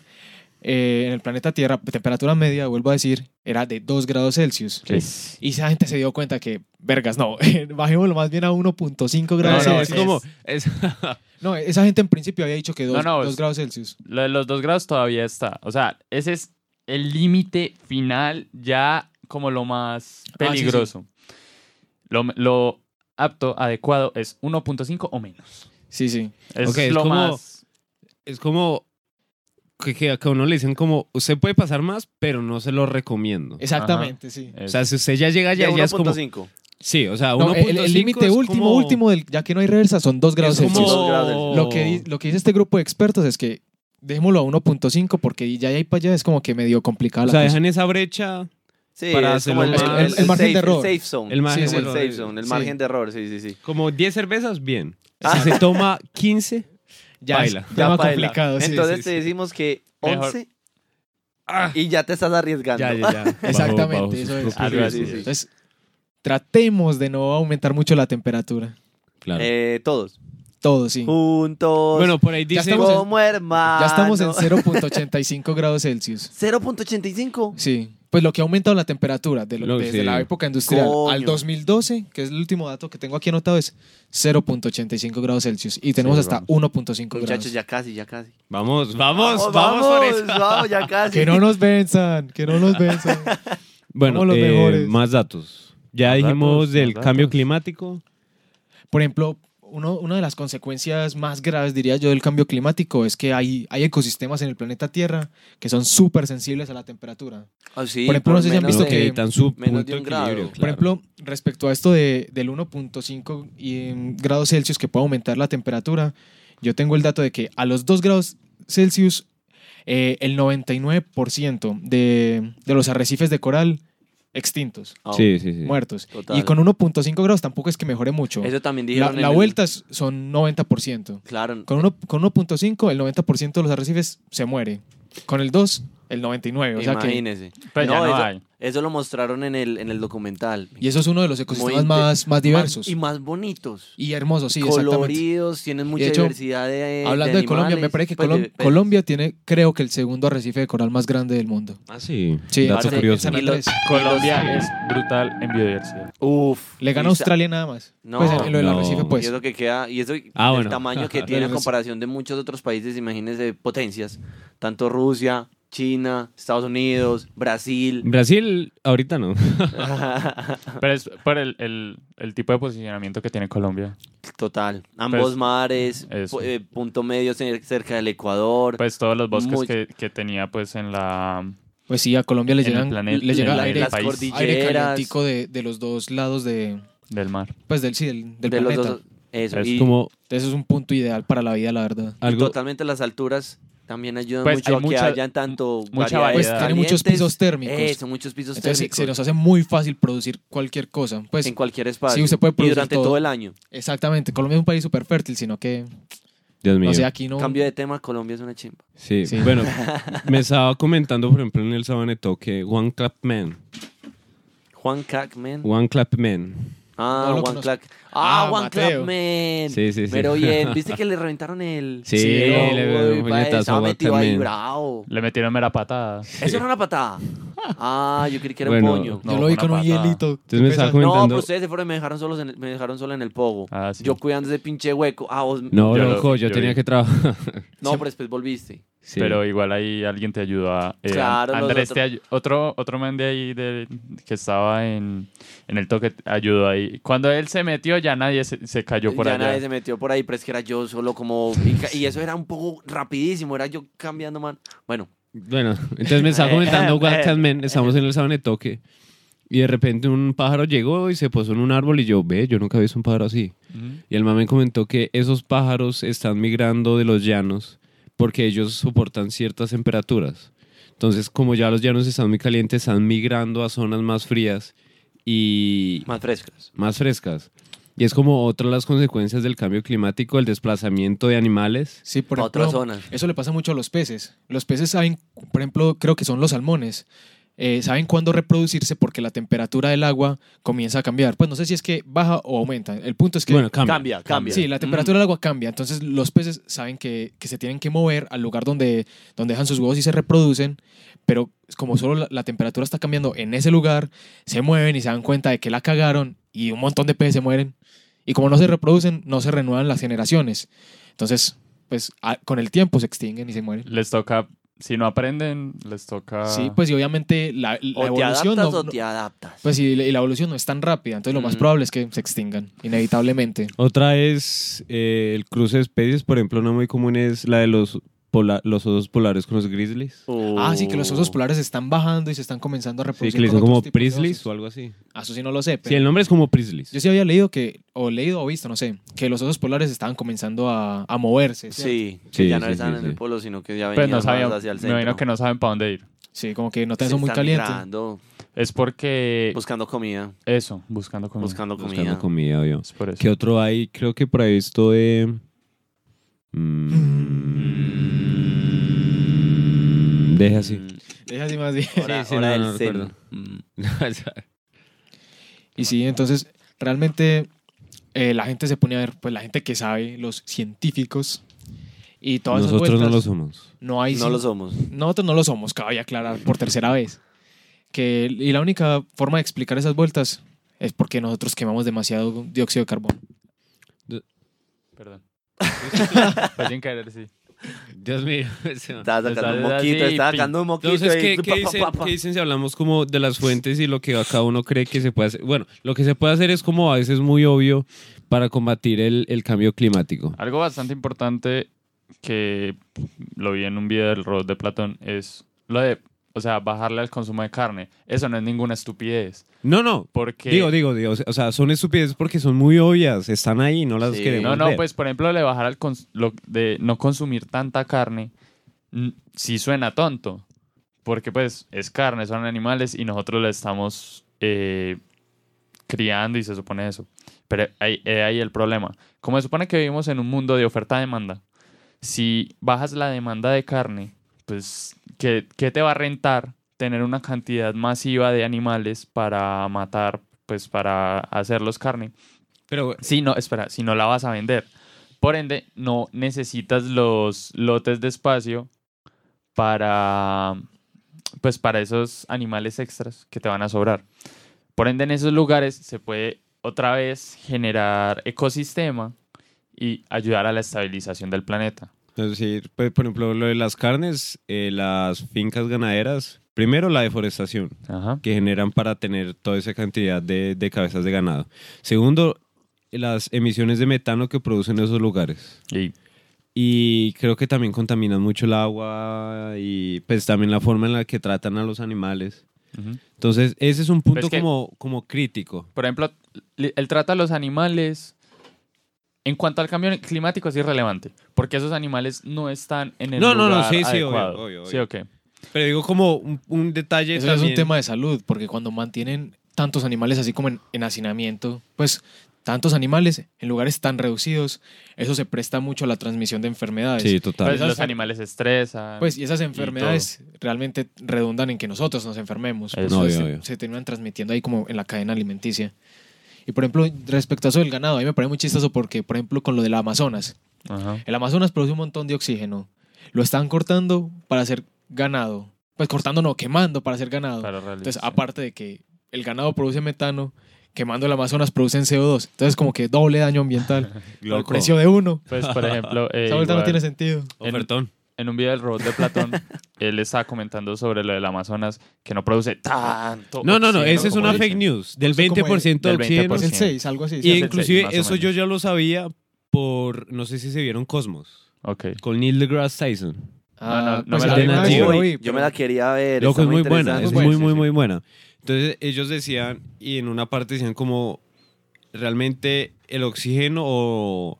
eh, en el planeta Tierra, temperatura media, vuelvo a decir, era de 2 grados Celsius. Sí. Y esa gente se dio cuenta que, vergas, no, bajémoslo más bien a 1.5 No, grados no, es Celsius. como... es- No, esa gente en principio había dicho que 2 No, no, es- grados Celsius. Lo de los dos grados todavía está. O sea, ese es el límite final ya como lo más Ah, sí, peligroso. Lo, lo apto, adecuado es 1.5 o menos. Sí, sí. Es lo como- más... es como que, que a uno le dicen como, usted puede pasar más, pero no se lo recomiendo. Exactamente, sí. O sea, si usted ya llega allá, De ya es como... 1.5. Sí, o sea, No, 1.5 el límite último, como- último, del, ya que no hay reversa, son 2 grados como- Celsius. Dos grados Celsius. Lo que, lo que dice este grupo de expertos es que dejémoslo a 1.5 porque ya ahí para allá es como que medio complicada O la sea, cosa. dejan esa brecha... Sí, Para es como el, el- el el margen safe, de error. El safe zone. El margen Como de el error. safe zone, el Sí. margen de error, sí, sí, sí. Como 10 cervezas, bien. Ah. Si se toma 15, ya es baila. tema paila. complicado. sí, Entonces sí, te sí. decimos que Mejor. 11 Ah. y ya te estás arriesgando. ya, ya, ya. Exactamente, eso es. Entonces, tratemos de no aumentar mucho la temperatura. Claro. Eh, todos. Todo, sí. Juntos. bueno, por ahí ya dice... estamos en- como hermanos. Ya estamos en 0.85 grados Celsius. 0.85. Sí. Pues lo que ha aumentado la temperatura de lo- Lo- desde sí. la época industrial Coño. al 2012, que es el último dato que tengo aquí anotado, es 0.85 grados Celsius. Y tenemos Sí, hasta vamos. 1.5 grados. Muchachos, ya casi, ya casi. Vamos, vamos, vamos, por eso. vamos, ya casi. Que no nos venzan, que no nos venzan. Bueno, los eh, mejores. más datos. Ya Más dijimos datos, del cambio climático. Por ejemplo, uno, una de las consecuencias más graves, diría yo, del cambio climático es que hay, hay ecosistemas en el planeta Tierra que son súper sensibles a la temperatura. Ah, sí, Por ejemplo, no sé si han visto de- que- menos de un grado. Por ejemplo, respecto a esto de, del 1.5 y, em, grados Celsius que puede aumentar la temperatura, yo tengo el dato de que a los 2 grados Celsius, eh, el 99% de, de los arrecifes de coral extintos, Ah, Sí, sí, sí. muertos. Total. Y con 1.5 grados tampoco es que mejore mucho. Eso también La, dijeron. la el- vuelta son 90%. Claro. Con, uno- con 1.5, el 90% de los arrecifes se muere. Con el 2, el 99. O sea que, Imagínese. Pues ya no eso, hay. eso lo mostraron en el, en el documental. y eso es uno de los ecosistemas más, más diversos. y más bonitos. y hermosos, sí, exactamente. coloridos, tienen mucha de hecho, diversidad de Hablando de, Colombia, me parece que pues, Colom- de peces. Colombia tiene, creo que el segundo arrecife de coral más grande del mundo. Ah, sí. Sí, Dato curioso. Y los-. Colombia es brutal en biodiversidad. Uf. Le gana Australia nada más. No, pues en, en lo del no. arrecife, pues. y eso que queda, y eso Ah, el bueno. tamaño que tiene en comparación de muchos otros países, imagínense potencias, tanto Rusia, China, Estados Unidos, Brasil. Brasil, ahorita no. Pero es por el, el, el tipo de posicionamiento que tiene Colombia. Total. Ambos Pues, mares, eso. eh, punto medio cer- cerca del Ecuador. Pues todos los bosques Muy- que, que tenía pues en la... Pues sí, a Colombia le llegan, planeta- le llega aire, el país. aire cordilleras. calientico de, de los dos lados de, del mar. pues del, sí, del, del de los planeta. dos. Eso. Es y, Como Entonces es un punto ideal para la vida, la verdad. y algo. totalmente las alturas también ayudan Pues, mucho hay a que mucha- hayan tanto mucha variedades Pues variedad. tiene muchos pisos térmicos. Eso, muchos pisos Entonces térmicos. se nos hace muy fácil producir cualquier cosa. Pues en cualquier espacio. Sí, usted puede y producir durante todo. todo el año. exactamente, Colombia es un país súper fértil, sino que, Dios mío. o sea, aquí no... Cambio de tema, Colombia es una chimba. Sí. Sí. Bueno, me estaba comentando, por ejemplo, en el Sabaneto que One Clap Man. Juan Crackman. One Clap Man. Ah, No lo One conozco. Ah, Ah, One Mateo. Clap Man. Sí, sí, sí. Pero bien, ¿viste que le reventaron el. Sí, Sí, le dio Uy, un pa, puñetazo a estaba One metido Clap ahí Man. bravo. Le metieron mera patada. Eso era una patada. Ah, yo creí que era Bueno, un puño. no, Yo lo vi una con un patada. hielito. Entonces me estaba No, comentando. pero ustedes se fueron y me dejaron, solos en el, me dejaron solo en el pogo. Ah, sí. Yo cuidando ese pinche hueco. Ah, vos. No, Yo lo- loco, yo, yo tenía vi. que trabajar. No, pero después volviste. Sí. Pero igual ahí alguien te ayudó a... eh, Claro, Andrés, te otro, otro man de ahí de, que estaba en, en el toque ayudó ahí. Cuando él se metió ya nadie se, se cayó por ya allá. nadie se metió por ahí, pero es que era yo solo como. Y, eso era un poco rapidísimo, era yo cambiando, man. Bueno, Bueno, entonces me estaba comentando One Clap Man. Estamos en el Sabanetoque. Y de repente un pájaro llegó y se posó en un árbol. Y yo, ve, yo nunca había visto un pájaro así. Y el man me comentó que esos pájaros están migrando de los llanos porque ellos soportan ciertas temperaturas. Entonces, como ya los llanos están muy calientes, están migrando a zonas más frías y más frescas. más frescas. Y es como otra de las consecuencias del cambio climático, el desplazamiento de animales. Sí, por a otras ejemplo, zonas. eso le pasa mucho a los peces. Los peces saben, por ejemplo, creo que son los salmones, eh, saben cuándo reproducirse porque la temperatura del agua comienza a cambiar. Pues no sé si es que baja o aumenta. El punto es que... bueno, cambia. Cambia, cambia. Sí, la temperatura del agua cambia. Entonces los peces saben que, que se tienen que mover al lugar donde, donde dejan sus huevos y se reproducen, pero como solo la, la temperatura está cambiando en ese lugar, se mueven y se dan cuenta de que la cagaron y un montón de peces se mueren. Y como no se reproducen, no se renuevan las generaciones. Entonces, pues a- con el tiempo se extinguen y se mueren. Les toca, si no aprenden, les toca... Sí, pues y obviamente la, la O te evolución adaptas no, o te adaptas. pues y la, y la evolución no es tan rápida, entonces lo más Mm. probable es que se extingan inevitablemente. Otra es eh, el cruce de especies, por ejemplo, una muy común es la de los, pola- los osos polares con los grizzlies. Ah, sí, que los osos polares están bajando y se están comenzando a Sí, reproducir. que le dicen como prislis o algo así. Ah, Eso sí no lo sé, pero Sí, el nombre es como prislis. yo sí había leído que, o leído o visto, no sé, que los osos polares estaban comenzando a, a moverse. ¿cierto? Sí, que Sí, ya no sí, están sí, en el sí. polo, sino que ya Pues venían no más hacia el me centro. imagino que no saben para dónde ir. Sí, como que no Se están muy caliente. migrando, Es porque... buscando comida, Eso, buscando comida. buscando comida. Buscando comida, obvio. Es por eso. ¿Qué otro hay? Creo que por ahí esto de... Mm, Deja así. Mm, Deja así más bien. Hora, sí, hora no, del no zen. recuerdo. Mm. Y sí, entonces realmente eh, la gente se pone a ver, pues la gente que sabe, los científicos y todas esas Nosotros no lo vueltas, somos. no hay No lo somos. Nosotros no lo somos, cabe aclarar por tercera vez. Que, y la única forma de explicar esas vueltas es porque nosotros quemamos demasiado dióxido de carbono. Perdón. Fue sin querer, sí. Dios mío. Estaba sacando un moquito, estaba sacando un moquito. Entonces, ¿qué, qué dicen, qué dicen si hablamos como de las fuentes y lo que cada uno cree que se puede hacer? Bueno, lo que se puede hacer es como a veces muy obvio para combatir el, el cambio climático. Algo bastante importante que lo vi en un video del robot de Platón es lo de, o sea, bajarle al consumo de carne. Eso no es ninguna estupidez. No, no. Porque... Digo, digo, digo. O sea, son estupideces porque son muy obvias. Están ahí, no las Sí. queremos No, no, ver. pues por ejemplo, le bajar al lo de no consumir tanta carne, sí suena tonto, porque pues es carne, son animales y nosotros le estamos eh, criando y se supone eso. Pero ahí, eh, ahí el problema. Como se supone que vivimos en un mundo de oferta-demanda, si bajas la demanda de carne, pues, ¿qué, qué te va a rentar tener una cantidad masiva de animales para matar, pues, para hacerlos carne? Pero Si no, espera, si no la vas a vender. Por ende, no necesitas los lotes de espacio para, pues, para esos animales extras que te van a sobrar. Por ende, en esos lugares se puede otra vez generar ecosistema y ayudar a la estabilización del planeta. Es decir, pues, por ejemplo, lo de las carnes, eh, las fincas ganaderas, primero la deforestación Ajá. que generan para tener toda esa cantidad de, de cabezas de ganado. Segundo, las emisiones de metano que producen esos lugares. Y Y creo que también contaminan mucho el agua y pues también la forma en la que tratan a los animales. Entonces, ese es un punto Pues que- como, como crítico. Por ejemplo, el trato a los animales, en cuanto al cambio climático, es irrelevante. Porque esos animales no están en el No, no, no, lugar sí, sí, obvio, adecuado. obvio, Sí, obvio. ok. Pero digo como un, un detalle Eso ya es también. un tema de salud, porque cuando mantienen tantos animales así como en, en hacinamiento, pues tantos animales en lugares tan reducidos, eso se presta mucho a la transmisión de enfermedades. Sí, total. Pues esas- los animales se estresan. Pues y esas enfermedades realmente redundan en que nosotros nos enfermemos. Eso. Pues, Obvio, se, obvio. se terminan transmitiendo ahí como en la cadena alimenticia. Y por ejemplo, respecto a eso del ganado, a mí me parece muy chistoso porque, por ejemplo, con lo del Amazonas, Ajá. el Amazonas produce un montón de oxígeno. Lo están cortando para hacer ganado. Pues cortando no, quemando para hacer ganado. Para realizar. Entonces, aparte de que el ganado produce metano, quemando el Amazonas producen CO2. Entonces, como que doble daño ambiental. Por el precio de uno. Pues, por ejemplo, eh, Esa vuelta no igual, tiene sentido. Ofertón. en un video del robot de Platón, él estaba comentando sobre lo del Amazonas, que no produce tanto. No, no, no, esa es una dicen. fake news. Del Eso como 20% de del oxígeno. 20%. Es el 6, algo así. Y inclusive eso yo ya lo sabía por, no sé si se vieron Cosmos, Ok. con Neil deGrasse Tyson. Ah, No, no, no pues me la alguna vi. Yo pero- me la quería ver. Loco, es muy buena, es Muy muy, muy, muy buena. Entonces ellos decían, y en una parte decían como, realmente el oxígeno o,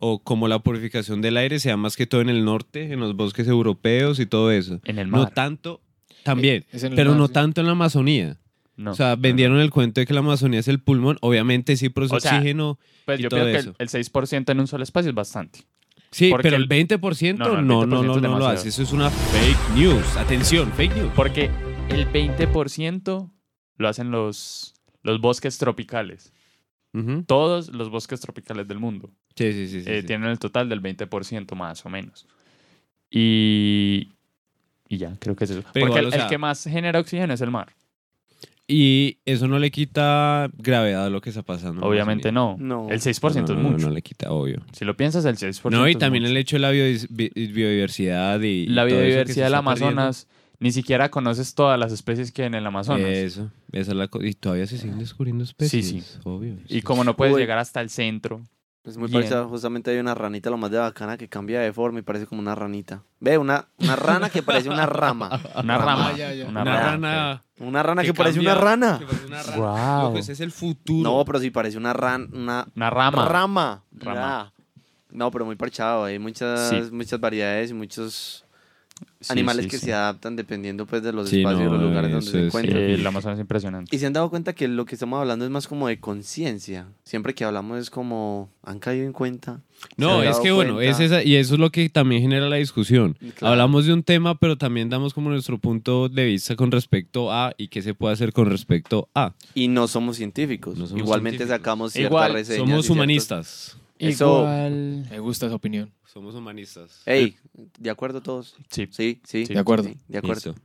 o como la purificación del aire sea más que todo en el norte, en los bosques europeos y todo eso. En el mar. No tanto, también, el pero mar, no sí. tanto en la Amazonía. No. O sea, vendieron el cuento de que la Amazonía es el pulmón. Obviamente sí produce O sea, oxígeno. Pues y yo todo pienso que el, eso. el 6% en un solo espacio es bastante. Sí, porque pero el- el 20% No, no, no, el no, no, 20% no, es lo hace. Eso es una fake news. Atención, fake news. Porque el 20% lo hacen los, los bosques tropicales. Ujú. Todos los bosques tropicales del mundo Sí, sí, sí. sí, eh, sí. tienen el total del 20% más o menos. Y, y ya, creo que es eso. Pero Porque igual, el, o sea- el que más genera oxígeno es el mar. Y eso no le quita gravedad a lo que está pasando. Obviamente no. No. El 6% No, es no, mucho. No le quita, obvio. Si lo piensas, el 6%. No, y es también mucho. el hecho de la biodiversidad y. La biodiversidad del perdiendo. Amazonas, ni siquiera conoces todas las especies que hay en el Amazonas. Eso, esa es la Y todavía se siguen descubriendo especies. sí. Obvio. Y como no puedes Uy. llegar hasta el centro. Es muy Bien. parecido. Justamente hay una ranita lo más de bacana que cambia de forma y parece como una ranita. Ve, una, una rana que parece una rama. Una rama. Ah, ya, ya. Una, rana. Una rana que, que parece una rana. que parece una rana. Loco, ese es el futuro. No, pero sí parece una ran, una Una rama. rama. Rama. Ya. No, pero muy parchado. Hay muchas, Sí. muchas variedades y muchos Sí, animales sí, que sí. se adaptan dependiendo pues de los Sí, espacios y no, los lugares donde se es- encuentran. Eh, el Amazonas es impresionante. Y se han dado cuenta que lo que estamos hablando es más como de conciencia. Siempre que hablamos es como, ¿han caído en cuenta? No, ¿Se han es que bueno, es esa, y eso es lo que también genera la discusión. Claro. Hablamos de un tema, pero también damos como nuestro punto de vista con respecto a y qué se puede hacer con respecto a. Y no somos científicos. No somos Igualmente científicos. sacamos ciertas Igual, reseñas. Somos ciertos- humanistas. Eso- Igual. Me gusta esa opinión. Somos humanistas. Ey, ¿de acuerdo todos? Sí. Sí, sí. Sí. De acuerdo. sí, de acuerdo. Listo.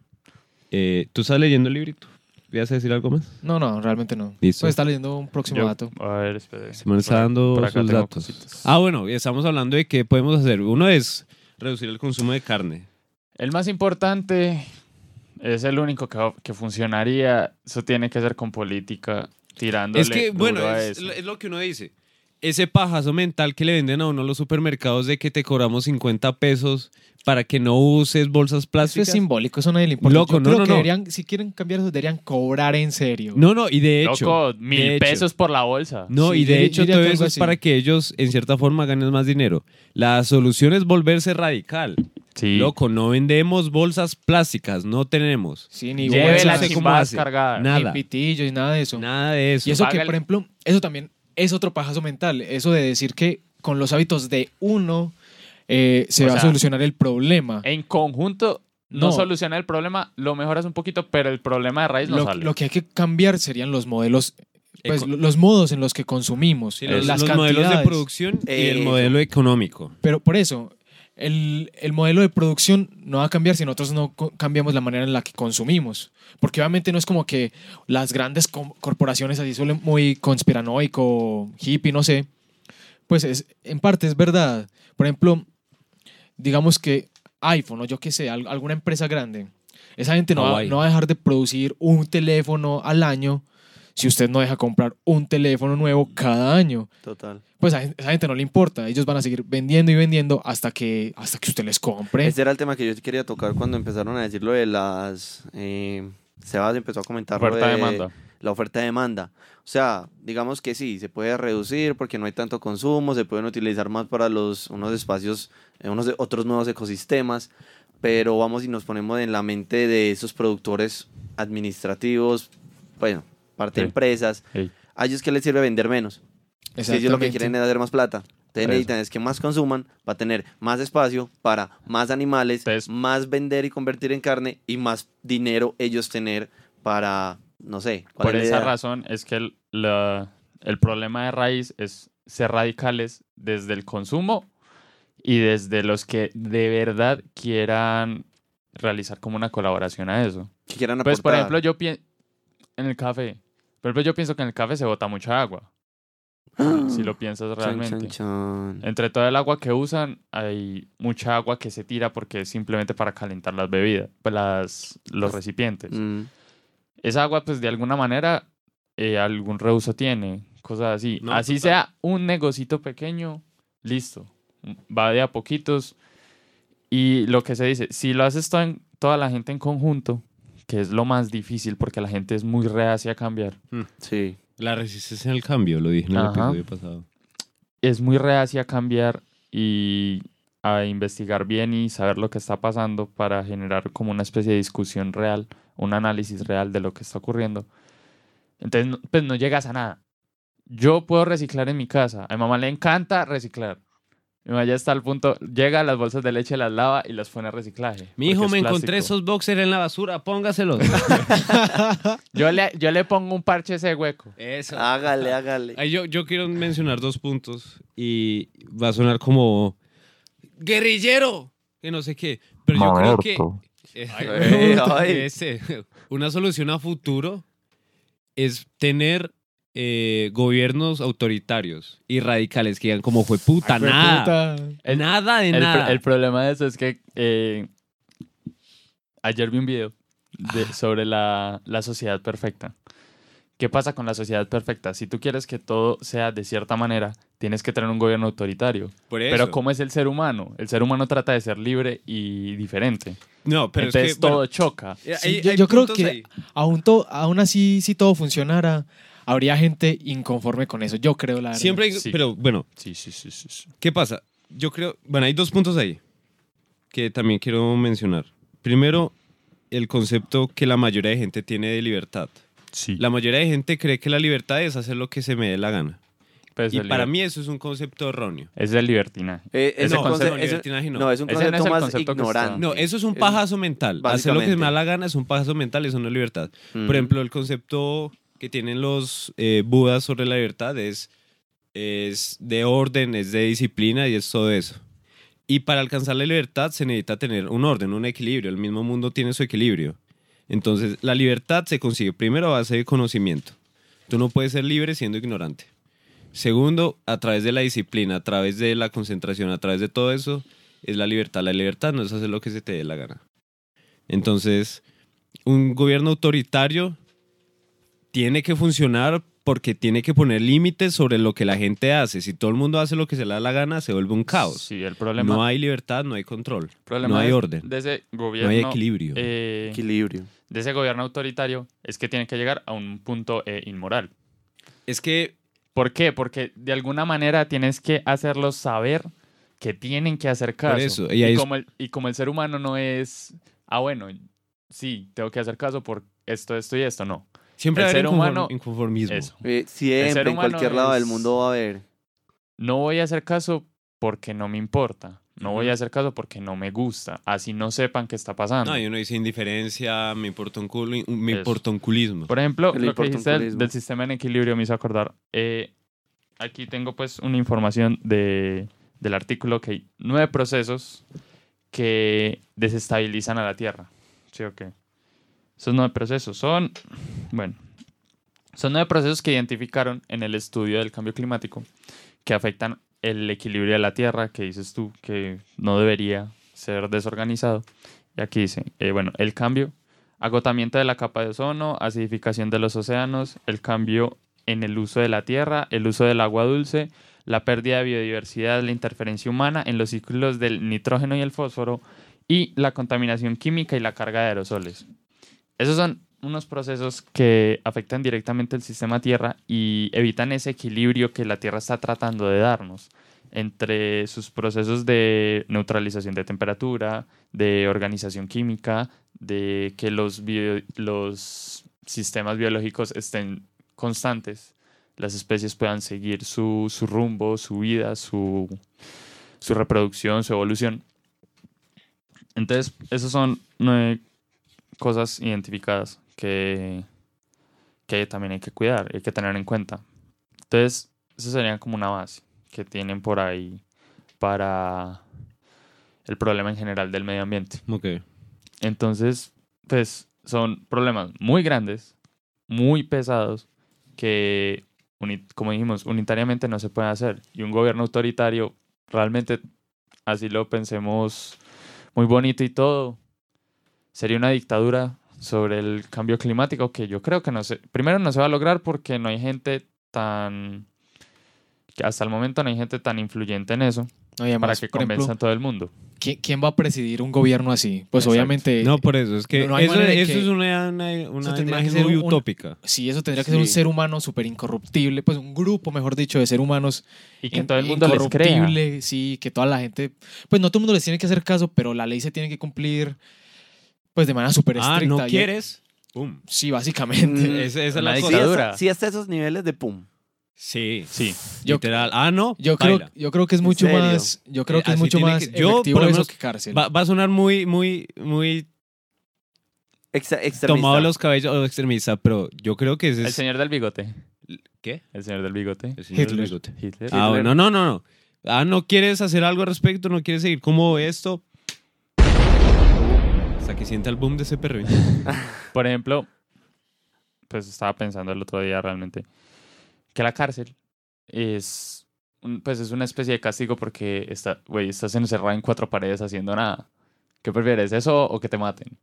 Eh, ¿Tú estás leyendo el librito? ¿Vas a decir algo más? No, no, realmente no. Listo. Pues está leyendo un próximo Yo- dato. A ver, espere. Se me está dando por acá sus tengo datos. cositas. Ah, bueno, estamos hablando de qué podemos hacer. Uno es reducir el consumo de carne. El más importante es el único que, que funcionaría. Eso tiene que ser con política, tirándole Es que, duro bueno, a es, eso. es lo que uno dice. Ese pajazo mental que le venden a uno los supermercados de que te cobramos 50 pesos para que no uses bolsas Eso plásticas. es simbólico, eso nadie le importa. Loco, Yo no, creo no, que no. deberían, si quieren cambiar eso, deberían cobrar en serio. No, no, y de hecho. Loco, mil de hecho. pesos por la bolsa. No, Sí, y de yo- hecho yo todo eso es para que ellos en cierta forma ganen más dinero. La solución es volverse radical. Sí. Loco, no vendemos bolsas plásticas, no tenemos. Sí, ni bolsas, no hace. descargada. ni Nada. pitillos, ni nada de eso. Nada de eso. Y eso que, por ejemplo, eso también es otro pajazo mental. Eso de decir que con los hábitos de uno eh, se O va a solucionar el problema. En conjunto no, No. soluciona el problema, lo mejoras un poquito, pero el problema de raíz no Lo, sale. lo que hay que cambiar serían los modelos, pues, los modos en los que consumimos, Sí, los, las los modelos de producción y el modelo económico. Pero por eso, el, el modelo de producción no va a cambiar si nosotros no co- cambiamos la manera en la que consumimos. Porque obviamente no es como que las grandes com- corporaciones así suelen muy conspiranoico, hippie, no sé. Pues es, en parte es verdad. Por ejemplo, digamos que iPhone o yo qué sé, al- alguna empresa grande, esa gente no va, Huawei. no va a dejar de producir un teléfono al año si usted no deja comprar un teléfono nuevo cada año Total. pues a esa gente no le importa. Ellos van a seguir vendiendo y vendiendo hasta que, hasta que usted les compre. Este era el tema que yo quería tocar cuando empezaron a decir lo de las... Eh, Sebas empezó a comentar lo Oferta de demanda. la oferta-demanda. O sea, digamos que sí, se puede reducir porque no hay tanto consumo, se pueden utilizar más para los, unos espacios, eh, unos de- otros nuevos ecosistemas, pero vamos y nos ponemos en la mente de esos productores administrativos, bueno, parte de empresas, Ey. a ellos que les sirve vender menos. Si ellos lo que quieren es hacer más plata. Entonces Eso. necesitan es que más consuman, va a tener más espacio para más animales, Entonces- más vender y convertir en carne y más dinero ellos tener para, no sé. ¿cuál Por es esa razón es que el, la- el problema de raíz es ser radicales desde el consumo y desde los que de verdad quieran realizar como una colaboración a eso. Que quieran Pues, por aportar. ejemplo, yo pienso en el café. Por ejemplo, yo pienso que en el café se bota mucha agua. si lo piensas realmente. chan, chan. Entre todo el agua que usan, hay mucha agua que se tira porque es simplemente para calentar las bebidas, pues, las, los recipientes. Mm. Esa agua, pues de alguna manera, eh, algún reuso tiene, cosas así. No, así total. sea un negocito pequeño, listo. Va de a poquitos. Y lo que se dice, si lo haces todo en- toda la gente en conjunto, que es lo más difícil porque la gente es muy reacia a cambiar, Sí. La resistencia al cambio, lo dije en el Ajá. episodio pasado. es muy reacia a cambiar y a investigar bien y saber lo que está pasando para generar como una especie de discusión real, un análisis real de lo que está ocurriendo. Entonces, no- pues no llegas a nada. Yo puedo reciclar en mi casa. A mi mamá le encanta reciclar. Mi mamá ya está al punto, llega a las bolsas de leche, las lava y las pone a reciclaje. Mi hijo, me encontré esos boxers en la basura, póngaselos. Yo le, yo le pongo un parche a ese hueco. Eso. Hágale, hágale. Yo, yo quiero mencionar dos puntos y va a sonar como guerrillero, que no sé qué, pero yo creo que Eh, Ay, ay. ese, una solución a futuro es tener eh, gobiernos autoritarios y radicales que digan como fue puta, nada, puta. El- nada de El, nada. el problema de eso es que eh, ayer vi un video de- Ah. sobre la, la sociedad perfecta. ¿Qué pasa con la sociedad perfecta? Si tú quieres que todo sea de cierta manera, tienes que tener un gobierno autoritario. Por eso. Pero ¿cómo es el ser humano? El ser humano trata de ser libre y diferente. no, pero Entonces es que todo bueno, choca. eh, Sí, hay- yo- hay yo creo que-. Aún, to- aún así, si todo funcionara, habría gente inconforme con eso. Yo creo, la verdad. siempre, hay- Sí. pero bueno, Sí, sí, sí, sí. sí. ¿Qué pasa? Yo creo, bueno, hay dos puntos ahí que también quiero mencionar. Primero, el concepto que la mayoría de gente tiene de libertad. Sí. La mayoría de gente cree que la libertad es hacer lo que se me dé la gana. Pues Y para mí eso es un concepto erróneo. Es el libertinaje. Eh, es un concepto- conce- no, es libertinaje no. no, es un Ese no es concepto el más concepto ignorante. No, eso es un Es- pajazo mental. Hacer lo que se me da la gana es un pajazo mental, eso no es libertad. Ujú. Por ejemplo, el concepto que tienen los eh, budas sobre la libertad es, es de orden, es de disciplina y es todo eso. Y para alcanzar la libertad se necesita tener un orden, un equilibrio. El mismo mundo tiene su equilibrio. Entonces, la libertad se consigue primero a base de conocimiento. Tú no puedes ser libre siendo ignorante. Segundo, a través de la disciplina, a través de la concentración, a través de todo eso, es la libertad. La libertad no es hacer lo que se te dé la gana. Entonces, un gobierno autoritario tiene que funcionar porque tiene que poner límites sobre lo que la gente hace. Si todo el mundo hace lo que se le da la gana, se vuelve un caos. Sí, el problema, No hay libertad, no hay control, problema no hay de- orden, de ese gobierno. no hay equilibrio. eh, Equilibrio. de ese gobierno autoritario es que tiene que llegar a un punto eh, inmoral. es que ¿Por qué? Porque de alguna manera tienes que hacerlos saber que tienen que hacer caso. eso, y es- como el, y como el ser humano no es, ah, bueno, sí, tengo que hacer caso por esto, esto y esto, no. Siempre el hay ser humano- inconformismo. Eso. Eh, siempre, ser en cualquier lado del es- mundo va a haber. No voy a hacer caso porque no me importa. No voy a hacer caso porque no me gusta. Así no sepan qué está pasando. No, y uno dice indiferencia, me importa un culo, me importa un culismo. Por ejemplo, El lo que dijiste del, del sistema en equilibrio me hizo acordar. eh, aquí tengo pues una información de, del artículo que hay nueve procesos que desestabilizan a la Tierra. ¿Sí o qué? Esos nueve procesos son, bueno, son nueve procesos que identificaron en el estudio del cambio climático que afectan el equilibrio de la Tierra, que dices tú que no debería ser desorganizado. Y aquí dice, eh, bueno, el cambio agotamiento de la capa de ozono, acidificación de los océanos, el cambio en el uso de la tierra, el uso del agua dulce, la pérdida de biodiversidad, la interferencia humana en los ciclos del nitrógeno y el fósforo y la contaminación química y la carga de aerosoles. Esos son unos procesos que afectan directamente el sistema Tierra y evitan ese equilibrio que la Tierra está tratando de darnos entre sus procesos de neutralización de temperatura, de organización química, de que los, los sistemas biológicos estén constantes, las especies puedan seguir su, su rumbo, su vida, su, su reproducción, su evolución. Entonces, esas son cosas identificadas que, que también hay que cuidar, hay que tener en cuenta. Entonces, eso sería como una base que tienen por ahí para el problema en general del medio ambiente. Ok. Entonces, pues son problemas muy grandes, muy pesados, que, como dijimos, unitariamente no se pueden hacer. Y un gobierno autoritario, realmente, así lo pensemos muy bonito y todo, sería una dictadura sobre el cambio climático que yo creo que no se, primero no se va a lograr porque no hay gente tan, que hasta el momento no hay gente tan influyente en eso No, y además, para que convenzan a todo el mundo. ¿quién, quién va a presidir un gobierno así? Pues Exacto. obviamente, No, por eso, es que no- no hay eso, que- es una, una, una eso tendría que imagen ser muy un- utópica. sí, eso tendría que ser un ser humano súper incorruptible, pues un grupo, mejor dicho, de seres humanos Y que in- todo el mundo les crea. Sí, que toda la gente, pues no todo el mundo les tiene que hacer caso, pero la ley se tiene que cumplir, pues de manera súper Ah, estricta. ¿no Y- quieres? Pum. Sí, básicamente. Mm, Esa, esa es Una la Sí, cosa. dictadura. hasta, sí, hasta esos niveles de pum. Sí, Sí. Yo- literal. Ah, no, Yo creo, baila. yo creo que es ¿En mucho serio? más, yo creo Eh, que es así mucho tiene más que- yo, efectivo por lo eso menos, que cárcel. Va, va a sonar muy, muy, muy Exa- extremista. tomado los cabellos o extremista, pero yo creo que ese El es... señor del bigote. ¿Qué? El señor del bigote. El señor del Hitler. bigote. Hitler. Ah, bueno, no, no, no. Ah, ¿no quieres hacer algo al respecto? ¿No quieres seguir como esto? Hasta que sienta el boom de ese perro. Por ejemplo, pues estaba pensando el otro día realmente que la cárcel es, un- pues es una especie de castigo porque está, güey, estás encerrado en cuatro paredes haciendo nada. ¿Qué prefieres, eso o que te maten?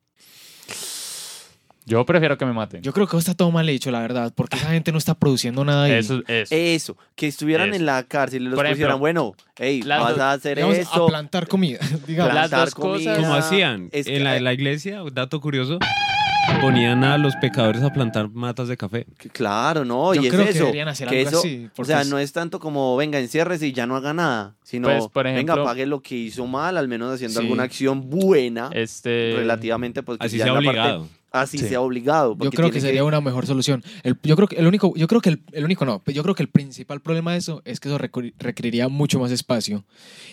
Yo prefiero que me maten. Yo creo que está todo mal hecho, la verdad, porque esa gente no está produciendo nada ahí. Eso, eso. Eso, que estuvieran Eso. en la cárcel y los Por ejemplo, pusieran, bueno, hey, las vas dos- a hacer eso. a plantar comida, digamos. Las plantar dos cosas- comida. Como hacían Es que- en la, en la iglesia, dato curioso, ponían a los pecadores a plantar matas de café. Que Claro, no, Yo y es creo que eso. deberían hacer que algo eso, así, O porque sea, es- no es tanto como, venga, enciérrese y ya no haga nada, sino, Pues, por ejemplo- venga, pague lo que hizo mal, al menos haciendo Sí. alguna acción buena, Este, relativamente, pues que Así ya sea en la parte- obligado. Así Sí. sea obligado. Yo creo que sería una mejor solución. El- yo creo que el único, yo creo que el, el único no, yo creo que el principal problema de eso es que eso requeriría mucho más espacio.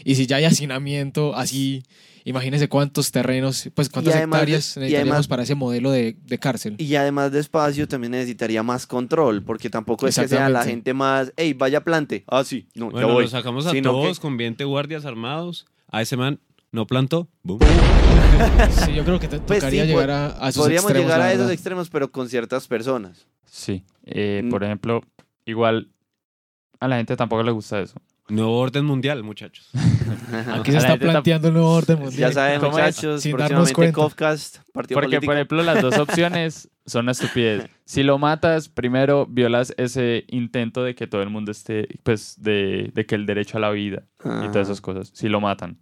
Y si ya hay hacinamiento, así, imagínese cuántos terrenos, pues cuántas de- hectáreas necesitaríamos además- para ese modelo de, de cárcel. Y además de espacio también necesitaría más control, porque tampoco es que sea la gente más, hey, vaya plante. Ah, sí, no, Bueno, ya voy. los sacamos a Sino todos que- con 20 guardias armados. A ese man no plantó. Boom. Sí, yo creo que te Pues tocaría sí, llegar a, a esos Podríamos extremos, llegar a esos verdad. extremos, pero con ciertas personas. Sí. Eh, Mm. Por ejemplo, igual a la gente tampoco le gusta eso. Nuevo orden mundial, muchachos. Aquí se está planteando el nuevo orden mundial. Ya saben, muchachos, Sin darnos próximamente cuenta. Cofcast, partido Porque, político. por ejemplo, las dos opciones son una estupidez. Si lo matas, primero violas ese intento de que todo el mundo esté, pues, de, de que el derecho a la vida y Ajá. todas esas cosas. Si lo matan.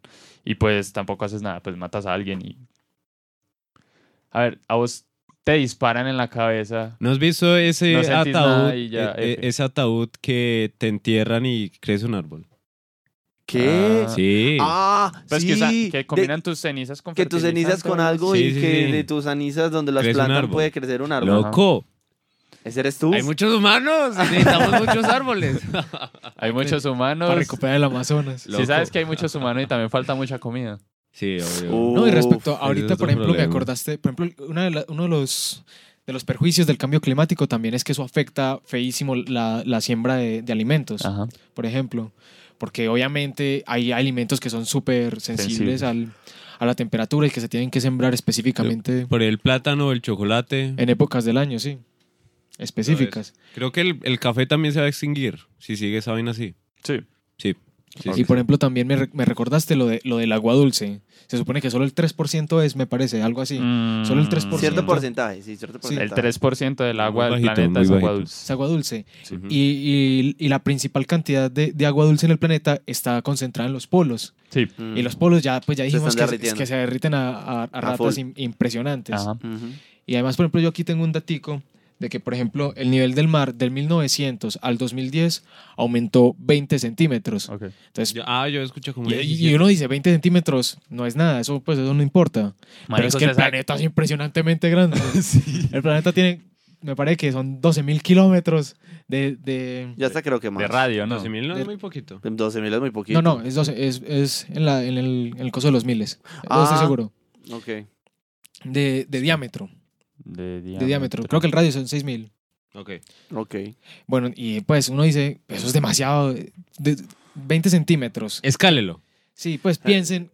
Y pues tampoco haces nada, pues matas a alguien y... A ver, a vos te disparan en la cabeza. ¿No has visto ese No ataúd? nada y ya, eh, F. ese ataúd que te entierran y crece un árbol. ¿Qué? Ah. Sí. Ah, Pues sí. que, usa- de- que combinan tus cenizas con que tus cenizas con algo Sí, y sí, que sí. de tus cenizas donde las Crece plantan puede crecer un árbol. Loco. Ese eres tú. Hay muchos humanos, necesitamos muchos árboles. Hay muchos humanos. Para recuperar el Amazonas. Sí Loco. sabes que hay muchos humanos y también falta mucha comida. Sí, obvio. No, y respecto ahorita, por ejemplo, me acordaste, por ejemplo, una de la- uno de los, de los perjuicios del cambio climático también es que eso afecta feísimo la, la siembra de, de alimentos, Ajá. por ejemplo, porque obviamente hay alimentos que son súper sensibles al, a la temperatura y que se tienen que sembrar específicamente Por el plátano, el chocolate. en épocas del año, sí, específicas. Creo que el, el café también se va a extinguir si sigue esa vaina así. Sí. Sí. sí, Y por sí. ejemplo, también me, me recordaste lo, de, lo del agua dulce. Se supone que solo el 3% es, me parece, algo así. Mm, Solo el 3%. Cierto porcentaje, sí, cierto Sí. El porcentaje. 3% del agua del planeta es agua dulce. Es agua dulce. Y, y- y la principal cantidad de, de agua dulce en el planeta está concentrada en los polos. Sí. Mm. Y los polos ya, pues ya dijimos que, derritiendo. que se derriten a, a- a ratas impresionantes. Ajá. Y además, por ejemplo, yo aquí tengo un datico de que, por ejemplo, el nivel del mar del 1900 al 2010 aumentó 20 centímetros. Entonces, Yo- ah, yo escuché como... y, y uno dice 20 centímetros no es nada, eso pues eso no importa. Pero es que el sabe- planeta es impresionantemente grande. El planeta tiene, me parece que son 12.000 kilómetros de, de- Ya hasta creo que más. De radio, ¿no? 12.000 no De- es muy poquito. 12 mil es muy poquito. No, no, es, 12, es, es en, la, en, el, en el coso de los miles. Ah. estoy seguro. Ok. De, de diámetro. De diámetro. De diámetro. Creo que el radio son 6000. Ok. Ok. Bueno, y pues uno dice, eso es demasiado. de 20 centímetros. Escálelo. Sí, pues piensen,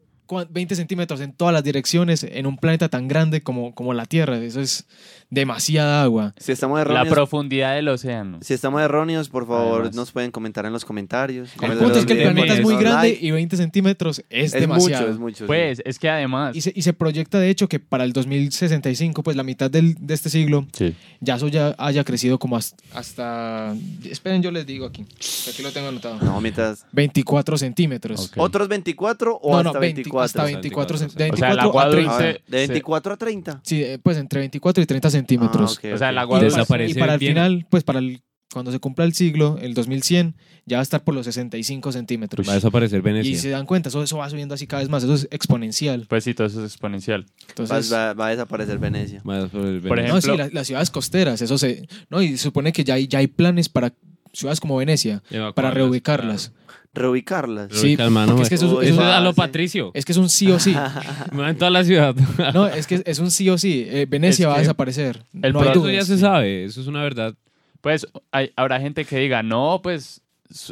20 centímetros en todas las direcciones en un planeta tan grande como, como la Tierra. Eso es demasiada agua. Si estamos La erróneos, profundidad del océano. si estamos erróneos, por favor, Además. nos pueden comentar en los comentarios. El punto es que el planeta es muy grande y 20 centímetros es, Es demasiado. mucho, es mucho. sí. Pues, es que además... Y se, y se proyecta, de hecho, que para el 2065, pues la mitad del- de este siglo, Sí. ya eso ya haya crecido como hasta, hasta- esperen, yo les digo aquí, aquí lo tengo anotado, No, mientras. 24 centímetros. ¿Otros 24 o No, hasta no, 20 24? hasta 24, cen- de O sea, el 24 agua a 30. A dulce- ver, de 24 a 30. Sí, eh, pues entre 24 y 30 centímetros. Ah, ok, O sea, el agua y, dulce desaparece y para el bien. final, pues para el, cuando se cumpla el siglo, el 2100, ya va a estar por los 65 centímetros. Va a desaparecer Y Venecia. se dan cuenta, eso, eso va subiendo así cada vez más, eso es exponencial. Pues sí, todo eso es exponencial. Entonces, Va, va- va a desaparecer Venecia. Va a desaparecer Por Venecia. no, sí, ejemplo- la- las ciudades costeras, eso se... No, y se supone que ya hay, ya hay planes para ciudades como Venecia, para Evacuarlas, reubicarlas. Reubicarlas. claro. Sí, Reubicar, mano, porque es que eso, Uy, eso- Eso es a lo sí. patricio. es que es un sí o sí. En toda la ciudad. No, es que es un sí o sí. Eh, Venecia Es va a desaparecer. el no hay ya se sabe. Eso es una verdad. Pues hay, habrá gente que diga, no, pues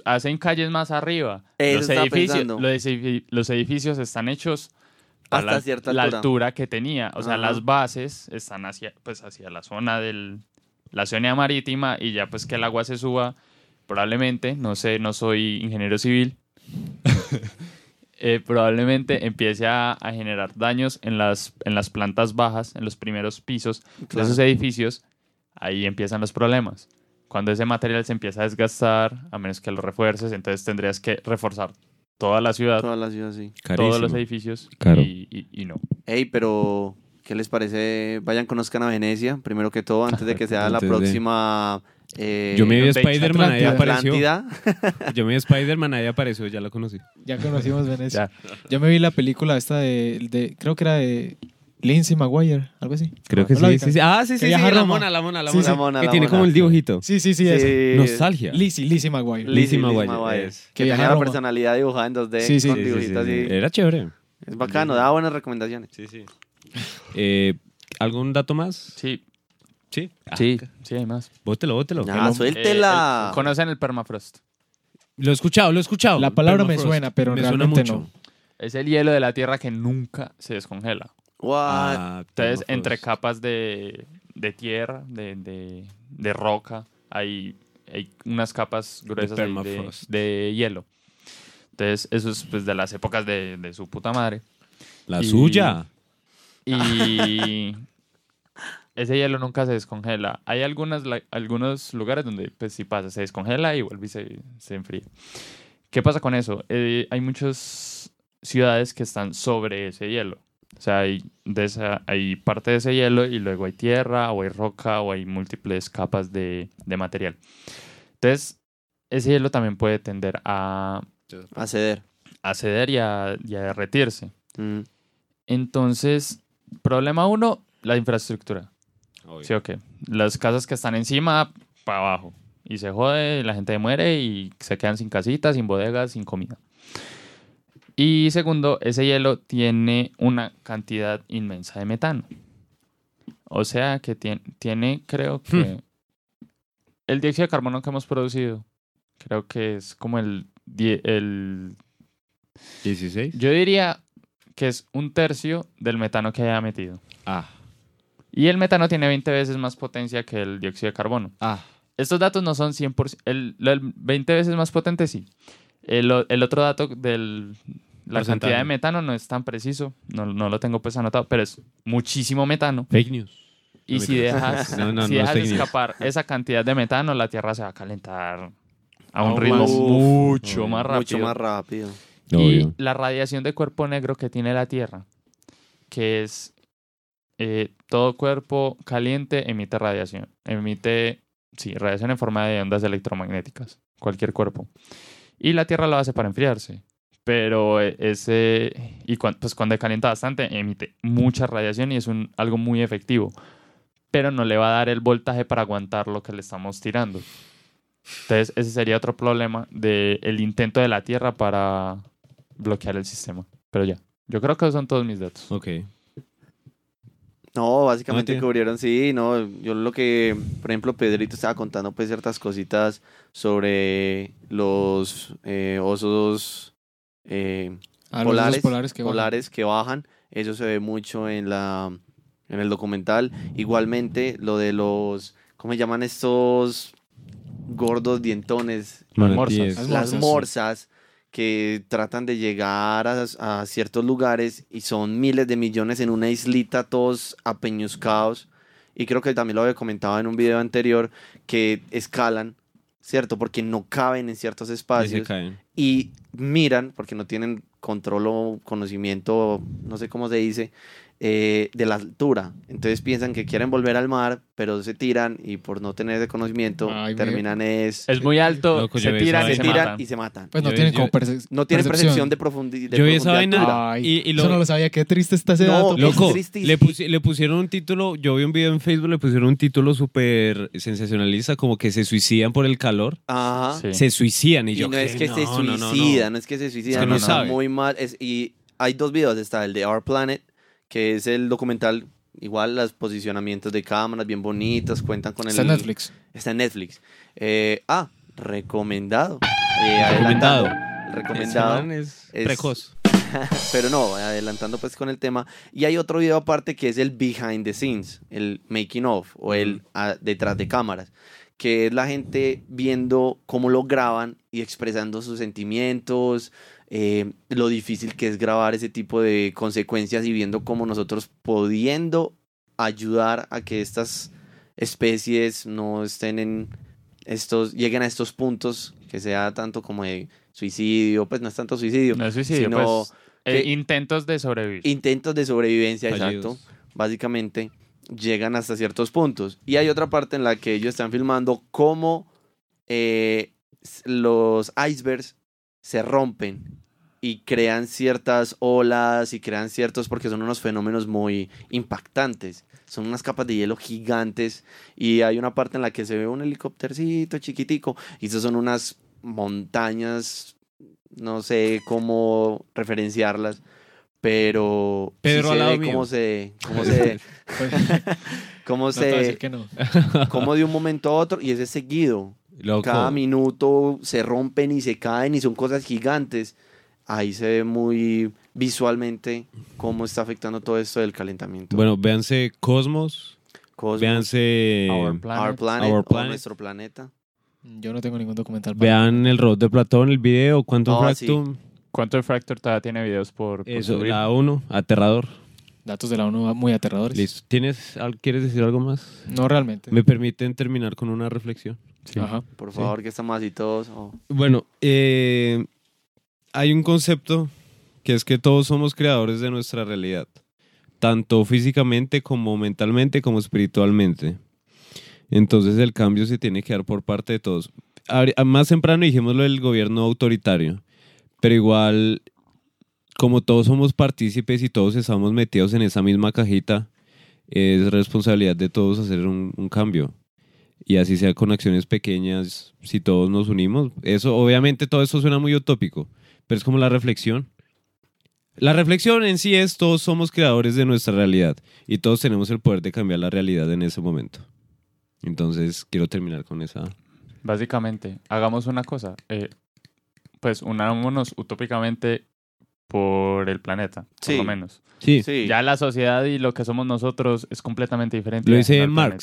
hacen calles más arriba. Los edificios, los, los edificios están hechos a Hasta la, cierta la altura. que tenía. O sea, Ajá. las bases están hacia, pues, hacia la zona del la zona marítima y ya pues que el agua se suba, probablemente, no sé, no soy ingeniero civil, eh, probablemente empiece a, a generar daños en las, en las plantas bajas, en los primeros pisos de Claro. esos edificios, ahí empiezan los problemas. Cuando ese material se empieza a desgastar, a menos que lo refuerces, entonces tendrías que reforzar toda la ciudad, Toda la ciudad, sí. todos los edificios, Caro. y, y- y no. Ey, pero ¿qué les parece? Vayan, conozcan a Venecia, primero que todo, antes de que sea la Antes de- próxima... eh, Yo me vi Spider-Man, ahí apareció. Yo me vi Spider-Man, ahí apareció, ya lo conocí. Ya conocimos Venecia. Ya. Yo me vi la película esta de, de- creo que era de Lindsay McGuire, algo así. Creo que ¿No la sí, ubican? sí, sí. Ah, sí, sí, sí, la mona, la mona, la Sí, mona. sí. La mona, que la tiene mona. como el dibujito. Sí, sí, sí. Nostalgia. Lizzie, Lizzie McGuire. Lizzie Lizzie es. Que viaja tenía la personalidad dibujada en 2D Sí, sí. con Sí, Sí, sí, dibujitos sí. así. Era chévere. Es bacano, da buenas recomendaciones. Sí, sí. Eh, ¿Algún dato más? Sí, Sí. sí, sí, hay más. Bótelo, bótelo. Ya, hom- suéltela. Eh, el- ¿Conocen el permafrost? Lo he escuchado, lo he escuchado. La palabra me Permafrost. suena, pero Me suena realmente mucho. no. Es el hielo de la Tierra que nunca se descongela. What? Ah, Entonces, permafrost. entre capas de, de tierra, de, de- de roca, hay, hay unas capas gruesas ahí de, permafrost. de hielo. Entonces, eso es pues, de las épocas de, de su puta madre. La Y- suya. Y ese hielo nunca se descongela. Hay algunas, la- algunos lugares donde, pues, si pasa, se descongela y vuelve y se, se enfría. ¿Qué pasa con eso? Eh, hay muchas ciudades que están sobre ese hielo. O sea, hay, de esa, hay parte de ese hielo y luego hay tierra o hay roca o hay múltiples capas de, de material. Entonces, ese hielo también puede tender a, A ceder. a ceder y a, y a derretirse. Mm. Entonces, problema uno, la infraestructura. Obvio. ¿Sí o qué? Las casas que están encima, para abajo. Y se jode, la gente muere y se quedan sin casitas, sin bodegas, sin comida. Y segundo, ese hielo tiene una cantidad inmensa de metano. O sea que tiene, tiene creo que... El dióxido de carbono que hemos producido, creo que es como el... el 16. yo diría que es un tercio del metano que haya metido. Ah. Y el metano tiene 20 veces más potencia que el dióxido de carbono. Ah. Estos datos no son 100%. El, lo del 20 veces más potente, sí. El, el otro dato de la cantidad de metano no es tan preciso. No, no lo tengo pues anotado, pero es muchísimo metano. Fake news. Y No, si dejas, No, no, si no es dejas news. escapar esa cantidad de metano, la Tierra se va a calentar a un ritmo más. mucho más rápido. Mucho más rápido. Y Obvio. la radiación de cuerpo negro que tiene la Tierra, que es eh, todo cuerpo caliente emite radiación. Emite, sí, radiación en forma de ondas electromagnéticas, cualquier cuerpo. Y la Tierra lo hace para enfriarse. Pero eh, ese, y cuan- pues cuando calienta bastante, emite mucha radiación y es un, algo muy efectivo. Pero no le va a dar el voltaje para aguantar lo que le estamos tirando. Entonces, ese sería otro problema del intento de la Tierra para bloquear el sistema. Pero ya, yo creo que esos son todos mis datos. Ok. No, básicamente cubrieron, sí, no, yo lo que, por ejemplo, Pedrito estaba contando pues ciertas cositas sobre los eh, osos eh, A los polares, osos polares que bajan. polares que bajan, eso se ve mucho en la en el documental. Igualmente lo de los, ¿cómo se llaman estos gordos dientones? Manatíes. Las Las morsas, morsas que tratan de llegar a, a ciertos lugares y son miles de millones en una islita, todos apeñuscados. Y creo que también lo había comentado en un video anterior, que escalan, ¿cierto? Porque no caben en ciertos espacios y miran, porque no tienen control o conocimiento, no sé cómo se dice, eh, de la altura. Entonces piensan que quieren volver al mar, pero se tiran y por no tener ese conocimiento Ay, me- terminan es... Es muy alto, Loco, se tiran se se tiran matan. y se matan. Pues no Yo- tienen yo- como perce- No tienen percepción de profundidad. Yo vi esa vaina Ay, y, y lo, Eso no lo sabía. Qué triste está ese No, dato. Es Loco, tristísimo. le, pusi- le pusieron un título, yo vi un video en Facebook, le pusieron un título súper sensacionalista, como que se suicidan por el calor. Ajá. Sí. Se suicidan y, Y yo no es que se No, no, no, no. suicida, no, es que se suicida, que no sabe. muy mal. Es, y hay dos videos, está el de Our Planet, que es el documental, igual los posicionamientos de cámaras bien bonitos, cuentan con el... Está en Netflix. Está en Netflix. Eh, ah, recomendado. Eh, Recomendado. Recomendado. Es, Es- precoz. Pero no, adelantando pues con el tema. Y hay otro video aparte que es el behind the scenes, el making of o el ah, detrás de cámaras, que es la gente viendo cómo lo graban y expresando sus sentimientos, eh, lo difícil que es grabar ese tipo de consecuencias y viendo cómo nosotros pudiendo ayudar a que estas especies no estén en estos, lleguen a estos puntos, que sea tanto como de suicidio, pues no es tanto suicidio, No es suicidio, sino pues, eh, que- intentos de sobrevivir. intentos de sobrevivencia, Fallidos. exacto, básicamente llegan hasta ciertos puntos. Y hay otra parte en la que ellos están filmando cómo eh, los icebergs se rompen y crean ciertas olas y crean ciertos, porque son unos fenómenos muy impactantes. Son unas capas de hielo gigantes y hay una parte en la que se ve un helicóptercito chiquitico y esas son unas montañas, no sé cómo referenciarlas, pero sí Pedro se ve mío. cómo se, cómo se, Pues, cómo se, no. cómo de un momento a otro y ese es seguido. Loco. Cada minuto se rompen y se caen y son cosas gigantes. Ahí se ve muy visualmente cómo está afectando todo esto del calentamiento. Bueno, véanse Cosmos, Cosmos, véanse, Our Planet. Our Planet, Our o Planet. nuestro planeta. Yo no tengo ningún documental. para- vean el robot de Platón, el video, Quantum sí. Fractum, ¿Cuánto Fracture todavía tiene videos por, por eso, subir? la 1, aterrador. Datos de la ONU muy aterradores. Listo. ¿Tienes, ¿Quieres decir algo más? No realmente. ¿Me permiten terminar con una reflexión? Sí. Ajá. Por Sí. favor, que estamos así todos. oh. Bueno, eh, hay un concepto que es que todos somos creadores de nuestra realidad, tanto físicamente como mentalmente como espiritualmente. Entonces el cambio se tiene que dar por parte de todos. Más temprano dijimos lo del gobierno autoritario, pero igual como todos somos partícipes y todos estamos metidos en esa misma cajita, es responsabilidad de todos hacer un, un cambio. Y así sea con acciones pequeñas, si todos nos unimos. Eso, obviamente, todo eso suena muy utópico, pero es como la reflexión. La reflexión en sí es todos somos creadores de nuestra realidad y todos tenemos el poder de cambiar la realidad en ese momento. Entonces, quiero terminar con esa. Básicamente, hagamos una cosa. eh, pues unámonos utópicamente por el planeta, por Sí. lo menos. Sí, Sí, Ya la sociedad y lo que somos nosotros es completamente diferente. lo dice planeta.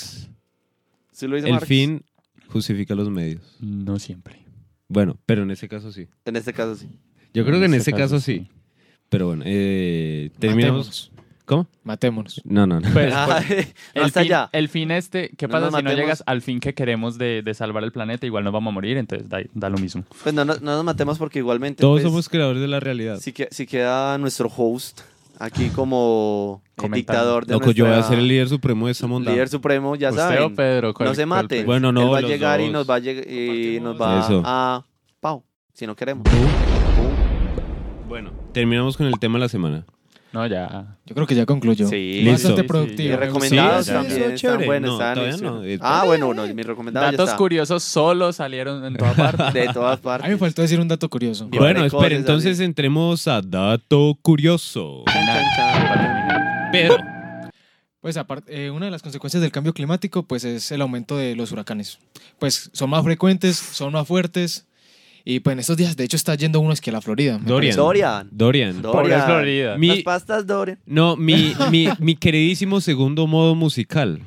Marx. sí lo dice El Marx. fin justifica los medios. No siempre. Bueno, pero en ese caso sí. En este caso sí. Yo creo que en ese este caso sí. Pero bueno, eh, terminamos. Matémonos. ¿Cómo? Matémonos. No, no, no. Pues, Ah, pues, el, Hasta fin, allá. el fin este, ¿qué No pasa nos si no llegas al fin que queremos de, de salvar el planeta? Igual nos vamos a morir, entonces da, da lo mismo. Pues no, no, no nos matemos porque igualmente. Todos pues, somos creadores de la realidad. Si, que- si queda nuestro host aquí como el Comentando. dictador de Loco, yo voy a ser el líder supremo de esta monda. líder supremo, ya ¿Usted o saben. Pedro? ¿Cuál- No se maten. Bueno, no, Él va a llegar y dos. nos va a, y nos va Eso. a pau, si no queremos. Bueno, terminamos con el tema de la semana. No, ya. Yo creo que ya concluyó. Sí. Listo. Bastante sí, productivo. ya. gustó. recomendados Sí, también eso es están chévere. buenos. No, están todavía en- no. Eh, Ah, bueno, no, mi recomendado ya Datos está. curiosos solo salieron en toda parte. De todas A partes. mí me faltó decir un dato curioso. Bien. Bueno, espera, entonces entremos a dato curioso. Chan, chan, chan. Pedro. Pues aparte, eh, una de las consecuencias del cambio climático pues es el aumento de los huracanes. Pues son más frecuentes, son más fuertes y pues en estos días de hecho está yendo uno es que a la Florida. Dorian. Dorian. Dorian. Dorian. Florida. Mi- Las pastas Dorian. No, mi, mi, mi queridísimo segundo modo musical.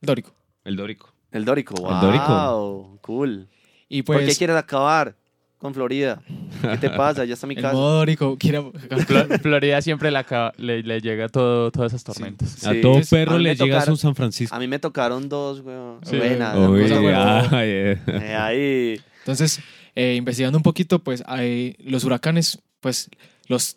Dórico. El Dórico. El Dórico. Wow. El Dórico. Cool. Y ¿Por pues qué quieres acabar con Florida? ¿Qué te pasa? Ya está mi el casa. modo Dórico quiere Flo- Florida siempre le, acaba- le, le llega todo, todas esas tormentas. Sí. A todo a perro le llega su San Francisco. A mí me tocaron dos, weón. Sí. Buenas. Uy, ay, eh. Eh, ahí. Entonces, eh, investigando un poquito, pues hay los huracanes, pues los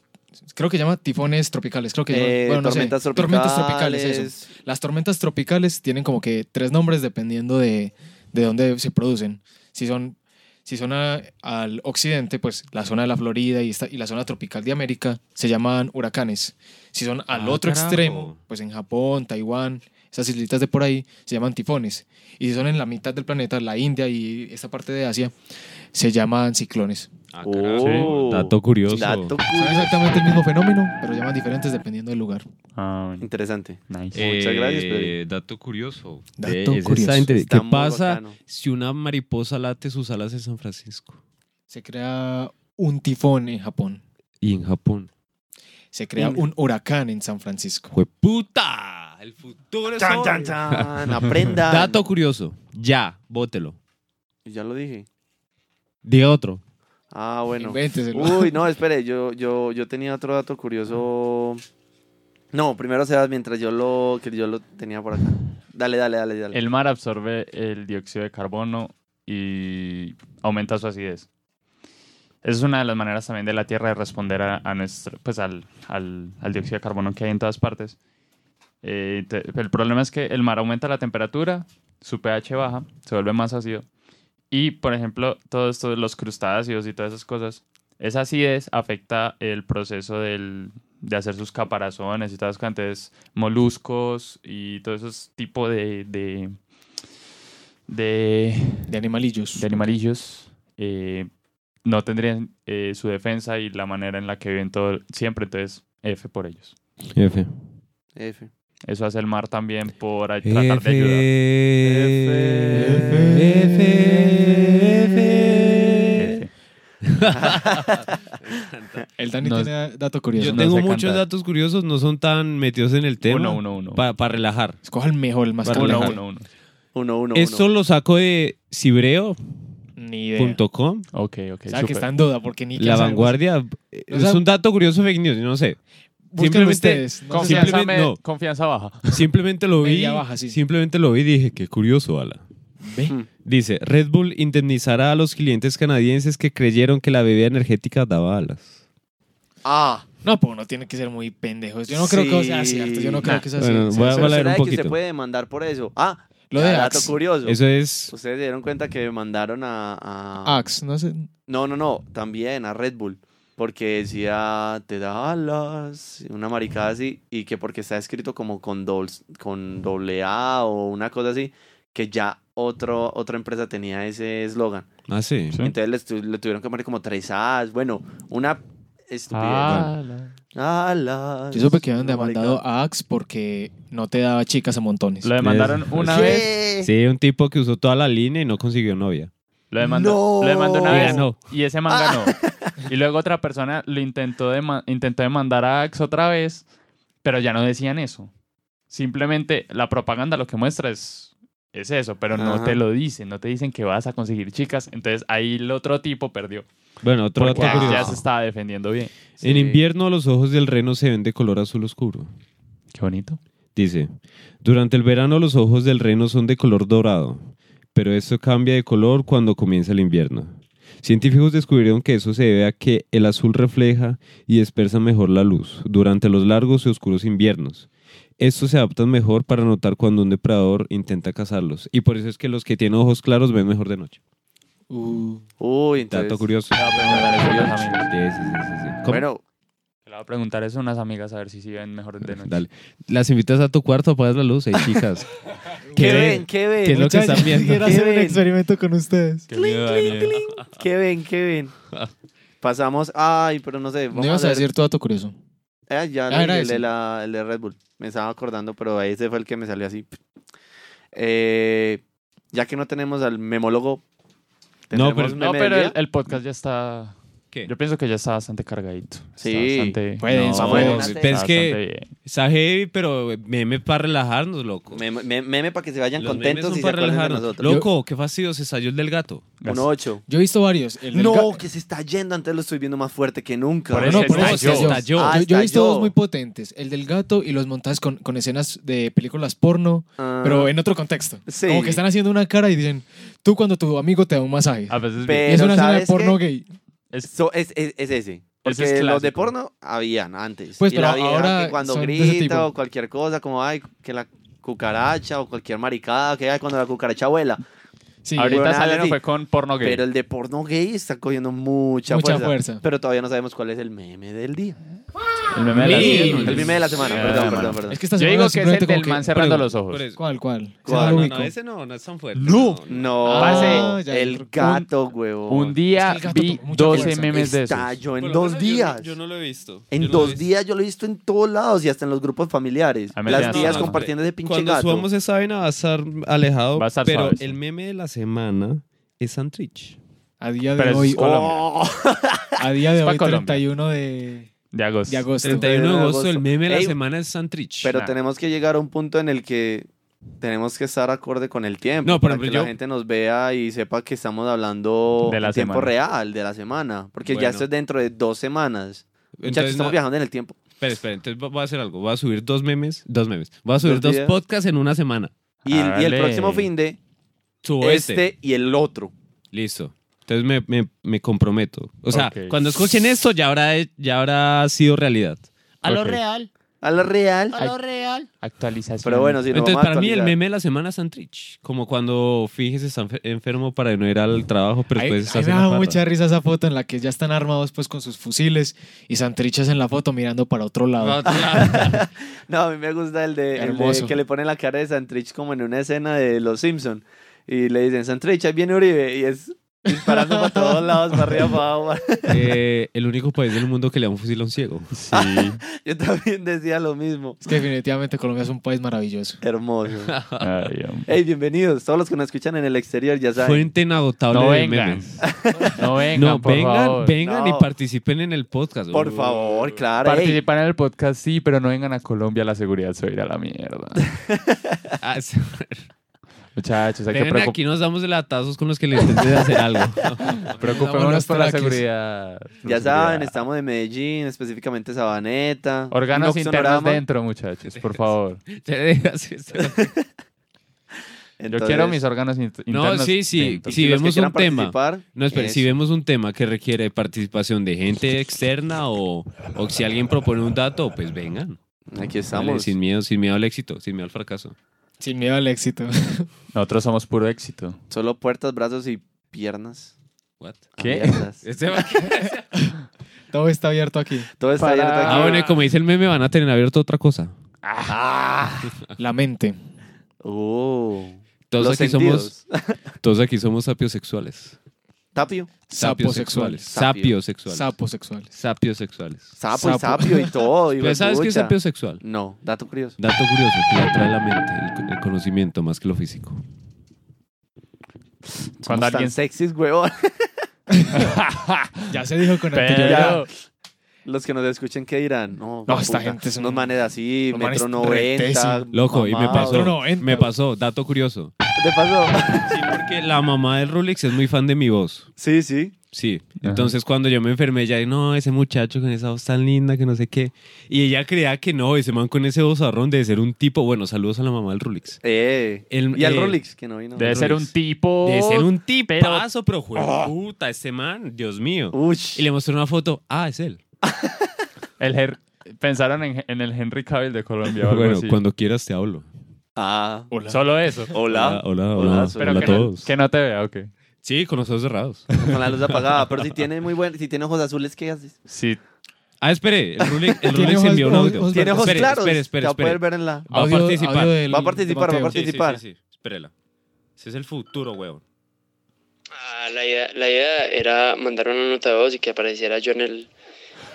creo que llama tifones tropicales, creo que llama- Eh, bueno, no sé, tormentas tropicales. tormentas tropicales, eso. Las tormentas tropicales tienen como que tres nombres dependiendo de, de dónde se producen. Si son, si son a- al occidente, pues la zona de la Florida y, esta, y la zona tropical de América se llaman huracanes. Si son al Ah, otro carajo. extremo, pues en Japón, Taiwán, esas islitas de por ahí, se llaman tifones. Y si son en la mitad del planeta, la India y esta parte de Asia, se llaman ciclones. Ah, Oh. carajo. Dato curioso. Dato Son exactamente el mismo fenómeno, pero llaman diferentes dependiendo del lugar. Ah, bueno. Interesante. Nice. Muchas gracias, Eh, Pedro. Dato curioso. Dato Eh, es curioso. ¿Qué pasa bacano. si una mariposa late sus alas en San Francisco? Se crea un tifón en Japón. Y en Japón. Se crea un huracán en San Francisco. ¡Jue puta! El futuro es Chan, hoy. chan, chan. Aprenda. Dato curioso. Ya, bótelo. Ya lo dije. Diga otro. Ah, bueno. Invénteselo. Uy, no, espere, yo, yo, yo tenía otro dato curioso. No, primero Sebas, mientras yo lo, que yo lo tenía por acá. Dale, dale, dale, dale. El mar absorbe el dióxido de carbono y aumenta su acidez. Esa es una de las maneras también de la Tierra de responder a, a nuestro, pues al, al- al dióxido de carbono que hay en todas partes. Eh, te- el problema es que el mar aumenta la temperatura, su pH baja, se vuelve más ácido. Y, por ejemplo, todos estos, los crustáceos y todas esas cosas, esa acidez afecta el proceso del- de hacer sus caparazones y todas esas cosas. Entonces, moluscos y todo esos tipos de, de, de, De animalillos. de animalillos eh, no tendrían eh, su defensa y la manera en la que viven todo siempre. Entonces, F por ellos. F. F. Eso hace el mar también por tratar de ayudar. F. F. El Dani No- tiene dato curioso. Yo no tengo sé muchos cantar. datos curiosos, no son tan metidos en el tema. Uno, uno, uno. Para relajar. Escoja el mejor, el más uno, relajar. relajante. uno, uno. Uno, uno, Esto uno. lo saco de cibreo.com. Ni idea. Ok, ok. O sea, que súper. está en duda porque ni La sabe. vanguardia. eh, O sea- es un dato curioso fake news, no sé. Búsquenlo Simplemente- ustedes. No sé. Confianza, Simplemente me- no. confianza baja. Simplemente lo vi. Baja, sí. Simplemente lo vi y dije, qué curioso, Ala. Ve. Mm. Dice, Red Bull indemnizará a los clientes canadienses que creyeron que la bebida energética daba alas. Ah. No, pues no tiene que ser muy pendejo. Yo no creo que sea cierto. Yo no creo Nah. que sea. Bueno, Sí, voy a sí. Pero un de que poquito. se puede demandar por eso. Ah, Lo de dato Axe. curioso. Eso es... Ustedes se dieron cuenta que mandaron a, a- Axe, no sé. No, no, no. También a Red Bull. Porque decía te da alas, una maricada así, y que porque está escrito como con, dols- con doble A o una cosa así, que ya otro, otra empresa tenía ese eslogan. Ah, sí. Sí. Entonces le, le tuvieron que poner como tres A's, bueno, una estupidez. Ah, la- Alas. Yo supe que habían demandado a Axe porque no te daba chicas a montones. Lo demandaron una ¿Qué? vez. Sí, un tipo que usó toda la línea y no consiguió novia. Lo demandó, No. lo demandó una Y vez ganó. y ese man ganó. Y luego otra persona lo intentó, dema- intentó demandar a Axe otra vez, pero ya no decían eso. Simplemente la propaganda lo que muestra es, es eso, pero no te lo dicen, no te dicen que vas a conseguir chicas. Entonces ahí el otro tipo perdió. Bueno, otro dato Axe ya curioso. se estaba defendiendo bien. Sí. En invierno los ojos del reno se ven de color azul oscuro. Qué bonito. Dice, durante el verano los ojos del reno son de color dorado, pero esto cambia de color cuando comienza el invierno. Científicos descubrieron que eso se debe a que el azul refleja y dispersa mejor la luz durante los largos y oscuros inviernos. Estos se adaptan mejor para notar cuando un depredador intenta cazarlos. Y por eso es que los que tienen ojos claros ven mejor de noche. Uh, Uy, entonces. Dato curioso. Le voy a preguntar eso a unas amigas. Sí, sí, sí. Bueno, voy a preguntar eso a unas amigas a ver si sí ven mejor de noche. Dale. Las invitas a tu cuarto, apagas la luz, hey, chicas. ¿qué ven? ven? ¿Qué ven? ¿Qué es lo que están viendo? Quiero ¿Qué hacer un experimento con ustedes. Qué miedo. ¿Qué ven? ¿Qué ven? Pasamos. Ay, pero no sé. No Vamos ibas a a ver. decir tu dato curioso. Eh, ya Ah, el, de la, el de Red Bull. Me estaba acordando, pero ese fue el que me salió así. Eh, ya que no tenemos al memólogo. No, ¿tendremos pero- No, pero el podcast ya está. ¿Qué? Yo pienso que ya está bastante cargadito. Está Sí. bastante- denso, No, es que está heavy, pero meme para relajarnos, loco. Meme, me- meme para que se vayan Los contentos y se para de relajarnos. nosotros. Loco, qué fastidio, se estalló el del gato. Un 8. Yo he visto varios. El No, que se está yendo. Antes lo estoy viendo más fuerte que nunca. Por No, eso no, por eso estalló. estalló. Ah, yo, yo he visto dos muy potentes. El del gato y los montajes con, con escenas de películas porno, Ah, pero en otro contexto. Sí. Como que están haciendo una cara y dicen, tú cuando tu amigo te da un masaje. A veces es una escena de ¿sabes porno qué? gay. Es, So, es, es, es ese. Porque Ese los de porno habían antes. Pues, y pero la vieja ahora que cuando grita o cualquier cosa, como ay, que la cucaracha o cualquier maricada, que hay cuando la cucaracha vuela. Sí, ahorita salieron así. fue con porno gay. Pero el de porno gay está cogiendo mucha, Mucha fuerza, fuerza. Pero todavía no sabemos cuál es el meme del día. el meme de la semana. El meme de la semana, Sí, perdón, mano. perdón, perdón. es que esta Yo semana digo que es el del man cerrando los ojos. ¿Cuál, cuál? ¿Cuál? Ese No, no, no, ese no, no es tan fuerte. No. No, Ah, ya, el gato, huevón. Un día vi tuvo mucha 12 fuerza. memes de esos. Estalló en dos yo no- días. Yo no, lo he visto. En Yo no dos días yo lo he visto en todos lados y hasta en los grupos familiares. Las tías compartiendo ese pinche Cuando gato. subamos esa vaina va a estar alejado. Va a estar pero el meme de la semana es Santrich. A día de Pero es hoy, Colombia. Oh. a día de Es hoy, Colombia. 31 de, De agosto. de agosto. 31 de agosto, el meme de la Ey, semana es Santrich. Pero Nah. tenemos que llegar a un punto en el que tenemos que estar acorde con el tiempo. No, por para ejemplo, que yo- la gente nos vea y sepa que estamos hablando De la en tiempo semana. real, de la semana. Porque ya Bueno. esto es dentro de dos semanas. Muchachos, Entonces, estamos no- viajando en el tiempo. Espera, espera, entonces voy a hacer algo. Voy a subir dos memes, dos memes. Voy a subir Dos dos, podcasts en una semana. Y el, y el próximo fin de Subo este. este y el otro. Listo. Entonces me, me- me comprometo. O sea, Ok. cuando escuchen esto ya habrá, ya habrá sido realidad. A lo Ok. real, A la real. a lo real. Actualización. Pero bueno, si no Entonces, vamos a para mí el actualizar. meme de la semana es Santrich. Como cuando Fijes está enfer- enfermo para no ir al trabajo, pero Ahí, después ahí me la mucha risa esa foto en la que ya están armados pues con sus fusiles y Santrichas en la foto mirando para otro lado. No, a mí me gusta el de, el de Hermoso. que le pone la cara de Santrich como en una escena de Los Simpson y le dicen Santrich, ahí viene Uribe y es disparando para todos lados, para arriba, para abajo. Eh, el único país del mundo que le da un fusil a un ciego. Sí. Yo también decía lo mismo. Es que definitivamente Colombia es un país maravilloso. Hermoso. Ay. Hey, bienvenidos. Todos los que nos escuchan en el exterior ya saben. Fuente inagotable No de memes. No vengan, No, por vengan, favor. vengan No. y participen en el podcast. Por favor, claro. hey. Participar en el podcast sí, pero no vengan a Colombia, la seguridad se va a ir a la mierda. Muchachos, hay que preocup- aquí nos damos de latazos con los que le intenten hacer algo. preocupémonos por la seguridad. Ya saben, estamos de Medellín, específicamente Sabaneta. Órganos Inox internos Sonorama. dentro, muchachos, por favor. Yo Entonces, quiero mis órganos int- internos. No, sí, sí. dentro. Si vemos un tema. No, espera, si vemos un tema que requiere participación de gente externa o, o si alguien propone un dato, pues vengan. Aquí Dale, estamos. sin miedo, sin miedo al éxito, sin miedo al fracaso. Sin miedo al éxito. Nosotros somos puro éxito. Solo puertas, brazos y piernas. What? ¿Qué? Este va- Todo está abierto aquí. Todo está Para- abierto aquí. Ah, bueno, y como dice el meme, van a tener abierto otra cosa. La mente. Oh. Todos Los aquí somos, sentidos. todos aquí somos sapiosexuales. Tapio. Saposexuales. Sapiosexuales. Saposexuales. Sapiosexuales. Sapo y sapio y todo. ¿Pero sabes qué es pucha. sapiosexual? No, dato curioso. Dato curioso que atrae la mente, el, el conocimiento más que lo físico. Somos Cuando tan alguien sexys, huevón. Ya se dijo con Pero- anterioridad. Los que nos escuchen, ¿qué dirán? No, No, puta, esta gente es un- Unos manes así, metro noventa. retesos. Loco, y me pasó. No, no, entra. me pasó, dato curioso. ¿Qué te pasó? Sí, porque la mamá del Rolex es muy fan de mi voz. sí, sí. Sí. Ajá. Entonces cuando yo me enfermé, ella, no, ese muchacho con esa voz tan linda, que no sé qué. Y ella creía que no, ese man con ese vozarrón de ser un tipo. Bueno, saludos a la mamá del Rolex. Eh. El- y al eh, Rolex, que no vino. Debe ser un tipo. De ser un pero- tipazo, pero, jue- puta, este man, Dios mío. Ush. Y le mostré una foto, ah, es él. El Her- Pensaron en, en el Henry Cavill de Colombia o algo Bueno, así. cuando quieras te hablo. Ah. Hola. Solo eso. Hola. Hola, hola, Hola, Pero hola que, a no, todos. que no te vea, ok. Sí, con los ojos cerrados. Con la luz apagada. Pero si tiene muy buen, si tiene ojos azules, ¿qué haces? Sí, Ah, espere, el Rolex, el envió un audio. Tiene ojos espere, claros. Espere, espere, Te va a poder ver en la. Va a participar. audio del- Va a participar, va a Mateo. Sí, sí, participar. sí, sí, Espérela. Ese es el futuro, weón. Ah, la, idea, la idea era mandar una nota de voz y que apareciera yo en el,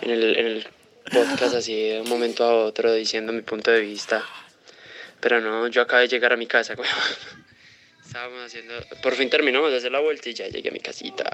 en el, en el podcast así de un momento a otro diciendo mi punto de vista. Pero no, yo acabé de llegar a mi casa, weón. Estábamos haciendo... Por fin terminamos de hacer la vuelta y ya llegué a mi casita.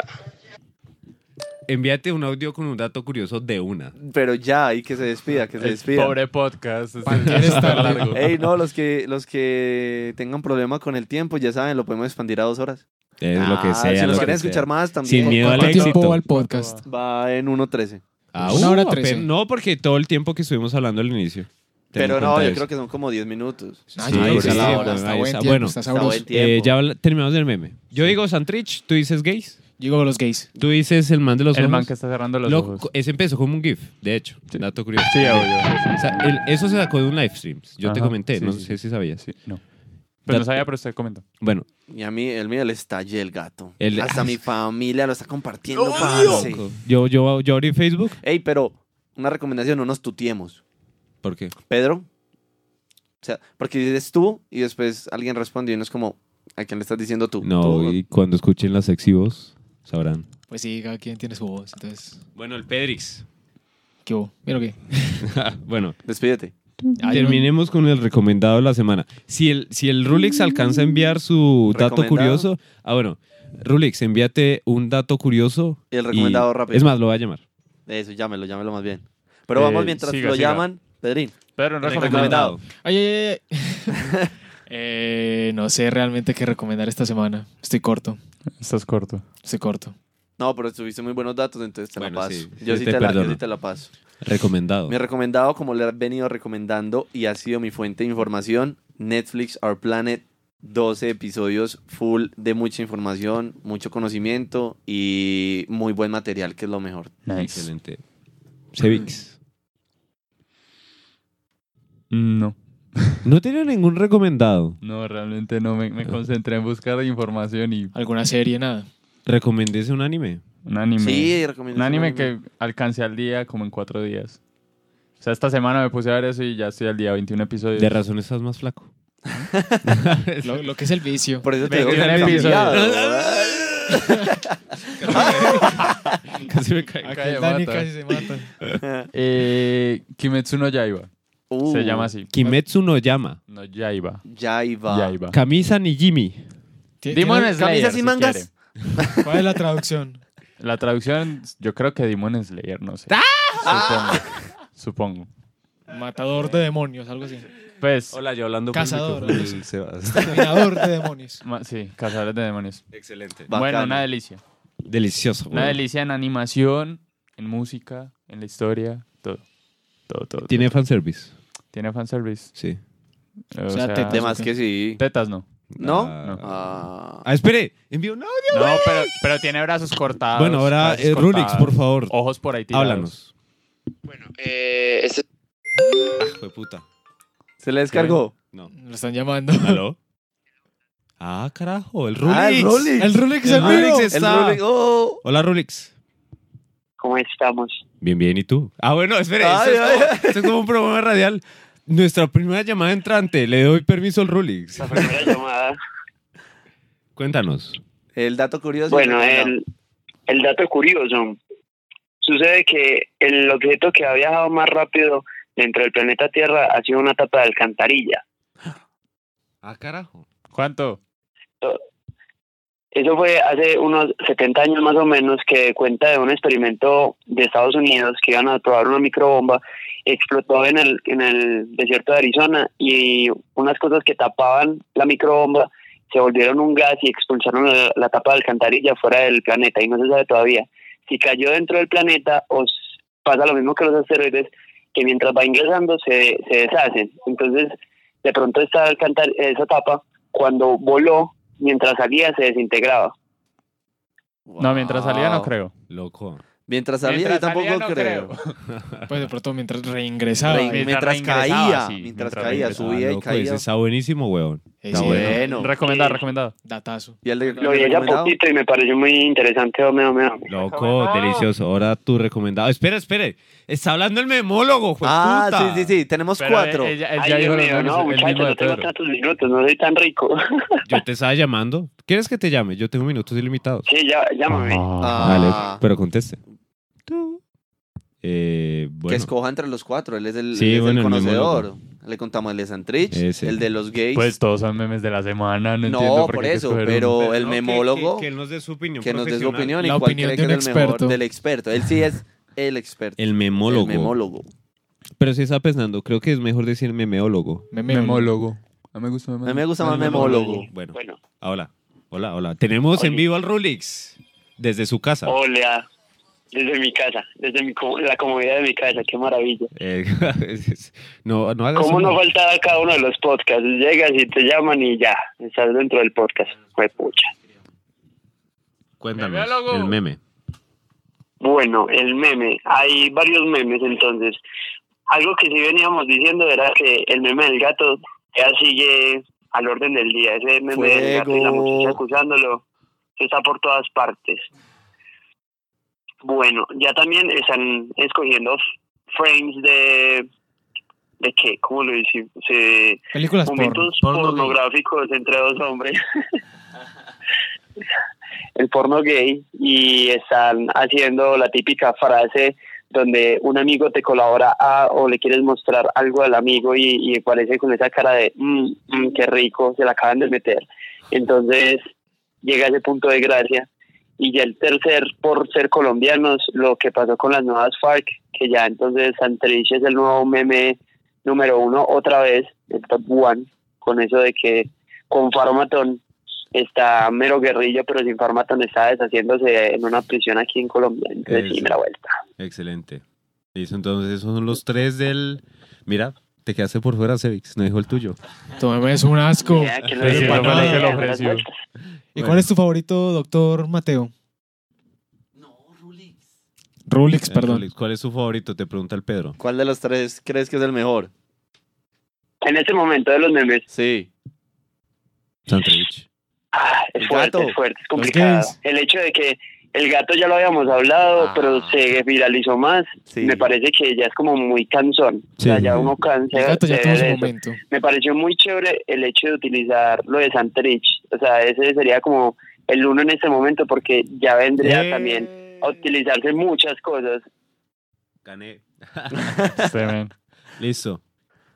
Envíate un audio con un dato curioso de una. Pero ya, y que se despida, que se el despida. pobre podcast. es- ¿Para quién está largo? Ey, no, los que, los que tengan problema con el tiempo, ya saben, lo podemos expandir a dos horas. Es lo que Ah, sea. Si lo nos que quieren sea. escuchar más, también. Sin miedo al ¿Cuánto éxito. tiempo va el podcast? Va en 1.13. Ah, Una uh, hora apenas- trece. No, porque todo el tiempo que estuvimos hablando al inicio. Pero no, yo eso. creo que son como 10 minutos. Ah, Sí, sí, está sí, la hora, bueno. Eh, ya terminamos del meme. Yo digo Santrich, tú dices gays. Digo los gays. Tú dices el man de los El ojos. man que está cerrando los Loco, ojos. ese empezó como un GIF, de hecho. Sí. Dato curioso. Sí, obvio. O sea, el- eso se sacó de un live stream. Yo te Ajá, comenté, sí, no sí, sé si sabías. Sí, no. Pero no Dat- sabía, pero usted comentó. Bueno, Y a mí, el mío le estallé el gato. El- Hasta mi familia lo está compartiendo, parce. yo, yo, yo abrí Facebook. Ey, pero una recomendación, no nos tutiemos. ¿Por qué? Pedro. O sea, porque dices tú y después alguien responde y uno es como, ¿a quién le estás diciendo tú? No, Tú- y cuando escuchen la sexy voz, sabrán. Pues sí, cada quien tiene su voz. Entonces, Bueno, el Pedrix. ¿qué hubo? ¿Mira qué? bueno, Despídete. Ay, terminemos con el recomendado de la semana. Si el, si el Rulix alcanza a enviar su dato ¿Recomendado? curioso. Ah, bueno. Rulix, envíate un dato curioso. Y el recomendado y- rápido. Es más, lo voy a llamar. Eso, llámelo, llámelo más bien. Pero Eh, vamos mientras siga, lo siga. llaman, Pedrín. Pero un Recomendado. recomendado. Ay, ay, ay, ay. Eh, no sé realmente qué recomendar esta semana. Estoy corto. Estás corto. Estoy corto. No, pero tuviste muy buenos datos, entonces te Bueno, la paso. sí, yo, yo sí te te la, yo perdono. sí te la paso. Recomendado. Mi recomendado, como le he venido recomendando y ha sido mi fuente de información, Netflix Our Planet. 12 episodios full de mucha información, mucho conocimiento y muy buen material, que es lo mejor. Nice. Excelente. Cevix. No. No tiene ningún recomendado. No, realmente no. Me, me concentré en buscar información y ¿Alguna serie? Nada. Recomendés un anime. un anime. Sí, recomiendo. un anime que alcancé al día como en cuatro días. O sea, esta semana me puse a ver eso y ya estoy al día 21 episodios. De razón estás más flaco. Lo, lo que es el vicio. Por eso te digo que cambiado. Casi me cae. El Dani mata. casi se mata. Eh, Kimetsu no Yaiba. Uh, Se llama así. Kimetsu no llama. No, Yaiba. Ya iba. Yaiba. Kamisa ni Jimmy. ¿Tie- Demon Slayer, ¿Camisas y si mangas? quiere. ¿Cuál es la traducción? La traducción, yo creo que Demon Slayer, no sé. ¡Ah! Supongo. Supongo. Matador de demonios, algo así. Pues, Hola, yo hablando Cazador, con el. Exterminador de demonios. ma- sí, cazadores de demonios. Excelente. Bueno, una delicia. Delicioso. Una delicia en animación, en música, en la historia, todo. Todo, todo. Tiene todo. fanservice. Tiene fanservice. Sí. O, O sea, sea, te- De más que sí. tetas no. ¿No? Ah, Ah. Ah, espere. Envío un audio. No, pero, pero tiene brazos cortados. Bueno, ahora, brazos eh, Rulix, por favor. Ojos por ahí tirados. Háblanos. Bueno, eh, este Ah, fue puta. ¿Se le descargó? No. Lo están llamando. ¿Aló? Ah, carajo. El Rulix. Ah, el Rolex. El Rolex El El está. Rolex. Oh. Hola, Rulix. ¿Cómo estamos? Bien, bien, ¿y tú? Ah, bueno, espere, Ay, esto, es ay. como, esto es como un programa radial. Nuestra primera llamada entrante, le doy permiso al Rulix. La primera llamada. Cuéntanos. El dato curioso. Bueno, el, el dato curioso. Sucede que el objeto que ha viajado más rápido dentro del planeta Tierra ha sido una tapa de alcantarilla. Ah, carajo. ¿Cuánto? Eso fue hace unos 70 años más o menos que cuenta de un experimento de Estados Unidos que iban a probar una microbomba, explotó en el, en el desierto de Arizona y unas cosas que tapaban la microbomba se volvieron un gas y expulsaron la, tapa de alcantarilla fuera del planeta y no se sabe todavía si cayó dentro del planeta o s- pasa lo mismo que los asteroides que mientras va ingresando se, se deshacen. Entonces, de pronto esta alcantar esa tapa, cuando voló, mientras salía se desintegraba. No, mientras salía no creo. Loco. Mientras salía, Mientras yo tampoco salía, no creo. Pues de pronto mientras reingresaba. Re- Mientras mientras reingresaba, caía, sí, mientras mientras caía, subía Ah, y loco, caía. ese está buenísimo, weón. Eh, Está sí, bueno. Recomendado, Sí. recomendado. Datazo. ¿Y el de- Lo el vi recomendado? poquito y me pareció muy interesante. Hombre, hombre, hombre. Loco, delicioso. Ahora tu recomendado. Espera, espere. Está hablando el memólogo, Ah, jueputa. sí, sí, sí. Tenemos Pero cuatro. él- ella- él Ay, ya Dios dijo mío, no, muchachos, no tengo tantos minutos, no soy tan rico. Yo te estaba llamando. ¿Quieres que te llame? Yo tengo minutos ilimitados. sí, ya, llámame. Ah. Dale, pero conteste. Tú. Eh, Que escoja entre los cuatro. Él es el, Sí, él es bueno, el el conocedor. Le contamos el de Santrich, Ese. el de los gays. Pues todos son memes de la semana, no, No, entiendo por, por qué eso, pero el no, memólogo Que, nos dé su opinión. que nos dé su opinión y La cuál opinión cree de que es el mejor experto. del experto. Él sí es el experto. El memólogo. El memólogo. Pero si está pensando, creo que es mejor decir memeólogo. Meme- Memólogo. A mí me gusta A mí me gusta más El memólogo. Bueno, Bueno, hola. Hola, hola. Tenemos en vivo al Rulix. Desde su casa. hola. Desde mi casa, desde mi, la comodidad de mi casa, qué maravilla. Eh, no, no hagas ¿Cómo un- no faltar a cada uno de los podcasts? Llegas y te llaman y ya, estás dentro del podcast. Fue pucha. Cuéntanos. Memeólogo. El meme. Bueno, el meme. Hay varios memes, entonces. Algo que sí veníamos diciendo era que el meme del gato ya sigue al orden del día. Ese meme del gato y la muchacha acusándolo está por todas partes. Bueno, ya también están escogiendo frames de... ¿De qué? ¿Cómo lo decimos? Eh, Películas porno. momentos Porno gay. pornográficos entre dos hombres. el porno gay y están haciendo la típica frase donde un amigo te colabora a, o le quieres mostrar algo al amigo y, y aparece con esa cara de "Mm, mm, qué rico, se la acaban de meter. Entonces llega a ese punto de gracia. Y ya el tercer, por ser colombianos, lo que pasó con las nuevas FARC, que ya entonces Santrich es el nuevo meme número uno otra vez, el top one, con eso de que con Farmatón está mero guerrillo, pero sin Farmatón está deshaciéndose en una prisión aquí en Colombia. Entonces sí, me la vuelta. Excelente. Listo, entonces esos son los tres del... Mira, te quedaste por fuera, Cevix. No dijo el tuyo. Tu meme es un asco. Ya, que no sí, que lo ofreció. ¿Y cuál es tu favorito, doctor Mateo? Rulix, Eh, perdón. Rulix, ¿Cuál es su favorito? Te pregunta el Pedro. ¿Cuál de los tres crees que es el mejor? En este momento de los memes, Sí. Santrich. ah, es fuerte, es fuerte, es complicado. El hecho de que el gato ya lo habíamos hablado, Ah. pero se viralizó más. Sí. Me parece que ya es como muy cansón. O sea, ya uno cansa. El gato ya de tuvo ver su eso. momento. me pareció muy chévere el hecho de utilizar lo de Santrich. O sea, ese sería como el uno en este momento porque ya vendría Eh. también a utilizarse muchas cosas. Gané. Listo.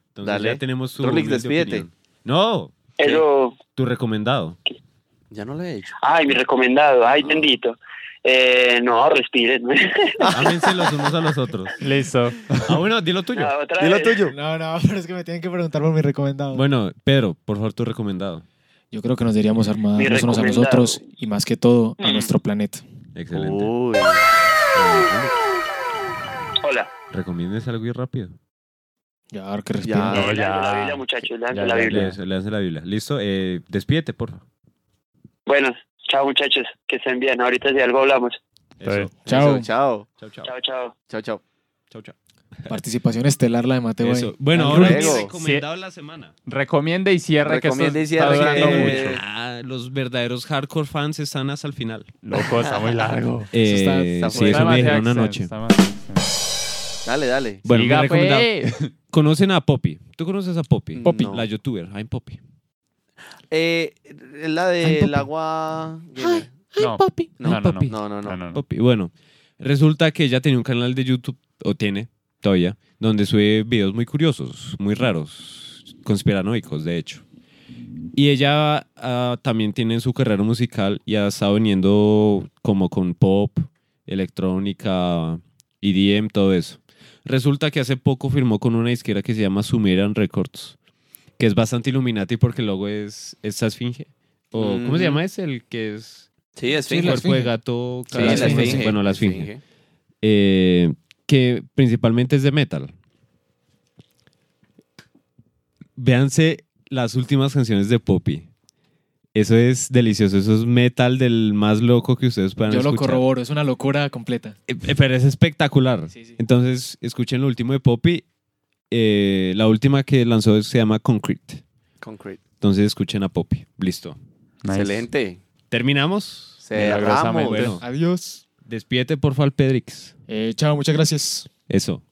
Entonces Dale. ya tenemos su... Humilde despídete. opinión. No, Eso, tu recomendado. Ya no lo he hecho. ay, mi recomendado, ay, Ah. bendito. Eh, no, respiren. Ámense los unos a los otros. Listo. Ah, bueno, dilo tuyo. No, otra Dilo vez. tuyo. No, no, pero es que me tienen que preguntar por mi recomendado. Bueno, Pedro, por favor, tu recomendado. Yo creo que nos deberíamos armar Mi los unos a los otros y más que todo a Mm. nuestro planeta. Excelente. Uy. Hola. Recomiendes algo y rápido. Ya, ahora que Ya. No, Leanse ya. la Biblia, muchachos, leanse Ya, la ya, Biblia. Leanse la Biblia. Listo, eh, despídete, por favor. Bueno, chao, muchachos, que estén bien. Ahorita si algo hablamos. Eso. Chao. Eso, Chao. Chao, chao. Chao, chao. Chao, chao. Chao, chao. Participación estelar la de Mateo. Eso. Bueno, ahora luego. recomendado la semana. Recomiende y cierre Recomiende que y esto está que- mucho. Ah, los verdaderos hardcore fans están hasta el final. Loco, está muy largo. Eh, está- está sí, eso me dijeron una noche. está. Dale, dale. Bueno, Siga, mi recomendado. pues. ¿Conocen a Poppy? ¿Tú conoces a Poppy? Poppy. No. La youtuber, I'm Poppy. Eh, es la del papi. agua. No, no, no, no. Bueno, resulta que ella tenía un canal de YouTube, o tiene todavía, donde sube videos muy curiosos, muy raros, conspiranoicos, de hecho. Y ella ah, también tiene su carrera musical y ha estado viniendo como con pop, electrónica, EDM, todo eso. Resulta que hace poco firmó con una disquera que se llama Sumerian Records, que es bastante Illuminati porque el logo es esta esfinge. O, ¿Cómo se ema ese? El que es Sí, es Sí, finge. la cuerpo de esfinge. gato. Sí, la esfinge. esfinge. Bueno, la esfinge. Eh, que principalmente es de metal. Véanse las últimas canciones de Poppy. Eso es delicioso. Eso es metal del más loco que ustedes puedan Yo lo escuchar. corroboro, es una locura completa. Eh, eh, Pero es espectacular. Sí, sí. Entonces, escuchen lo último de Poppy. Eh, la última que lanzó se llama Concrete. Concrete. Entonces, escuchen a Poppy. Listo. Nice. Excelente. ¿Terminamos? Cerramos. Bueno. Adiós. Despídete, por favor, Pedrix. Eh, chao, muchas gracias. Eso.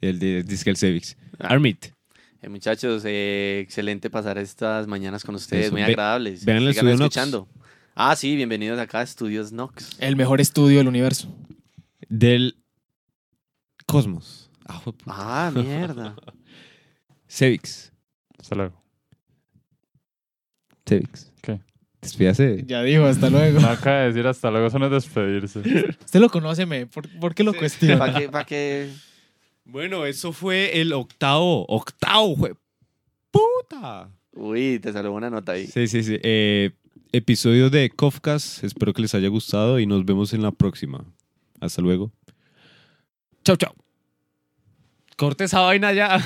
El de Disque Cevics. Ah. Armit. Eh, muchachos, eh, excelente pasar estas mañanas con ustedes, Eso. muy Ve- agradables. vean el Estudio Nox. escuchando. Ah, sí, bienvenidos acá a Estudios Nox. El mejor estudio del universo. Del Cosmos. Ah, jue- Ah, mierda. Cevix. Hasta luego. Cevix. ¿Qué? Despídase. Ya dijo, hasta luego. No acaba de decir hasta luego, eso no es despedirse. Usted lo conoce, me. ¿Por, por qué lo cuestiona? ¿Para qué? Bueno, eso fue el octavo. Octavo, fue. ¡Puta! Uy, te salió una nota ahí. Sí, sí, sí. Eh, episodio de Kofkas. Espero que les haya gustado y nos vemos en la próxima. Hasta luego. Chau, chau. Corte esa vaina ya.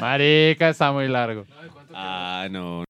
Marica, está muy largo. ah, no.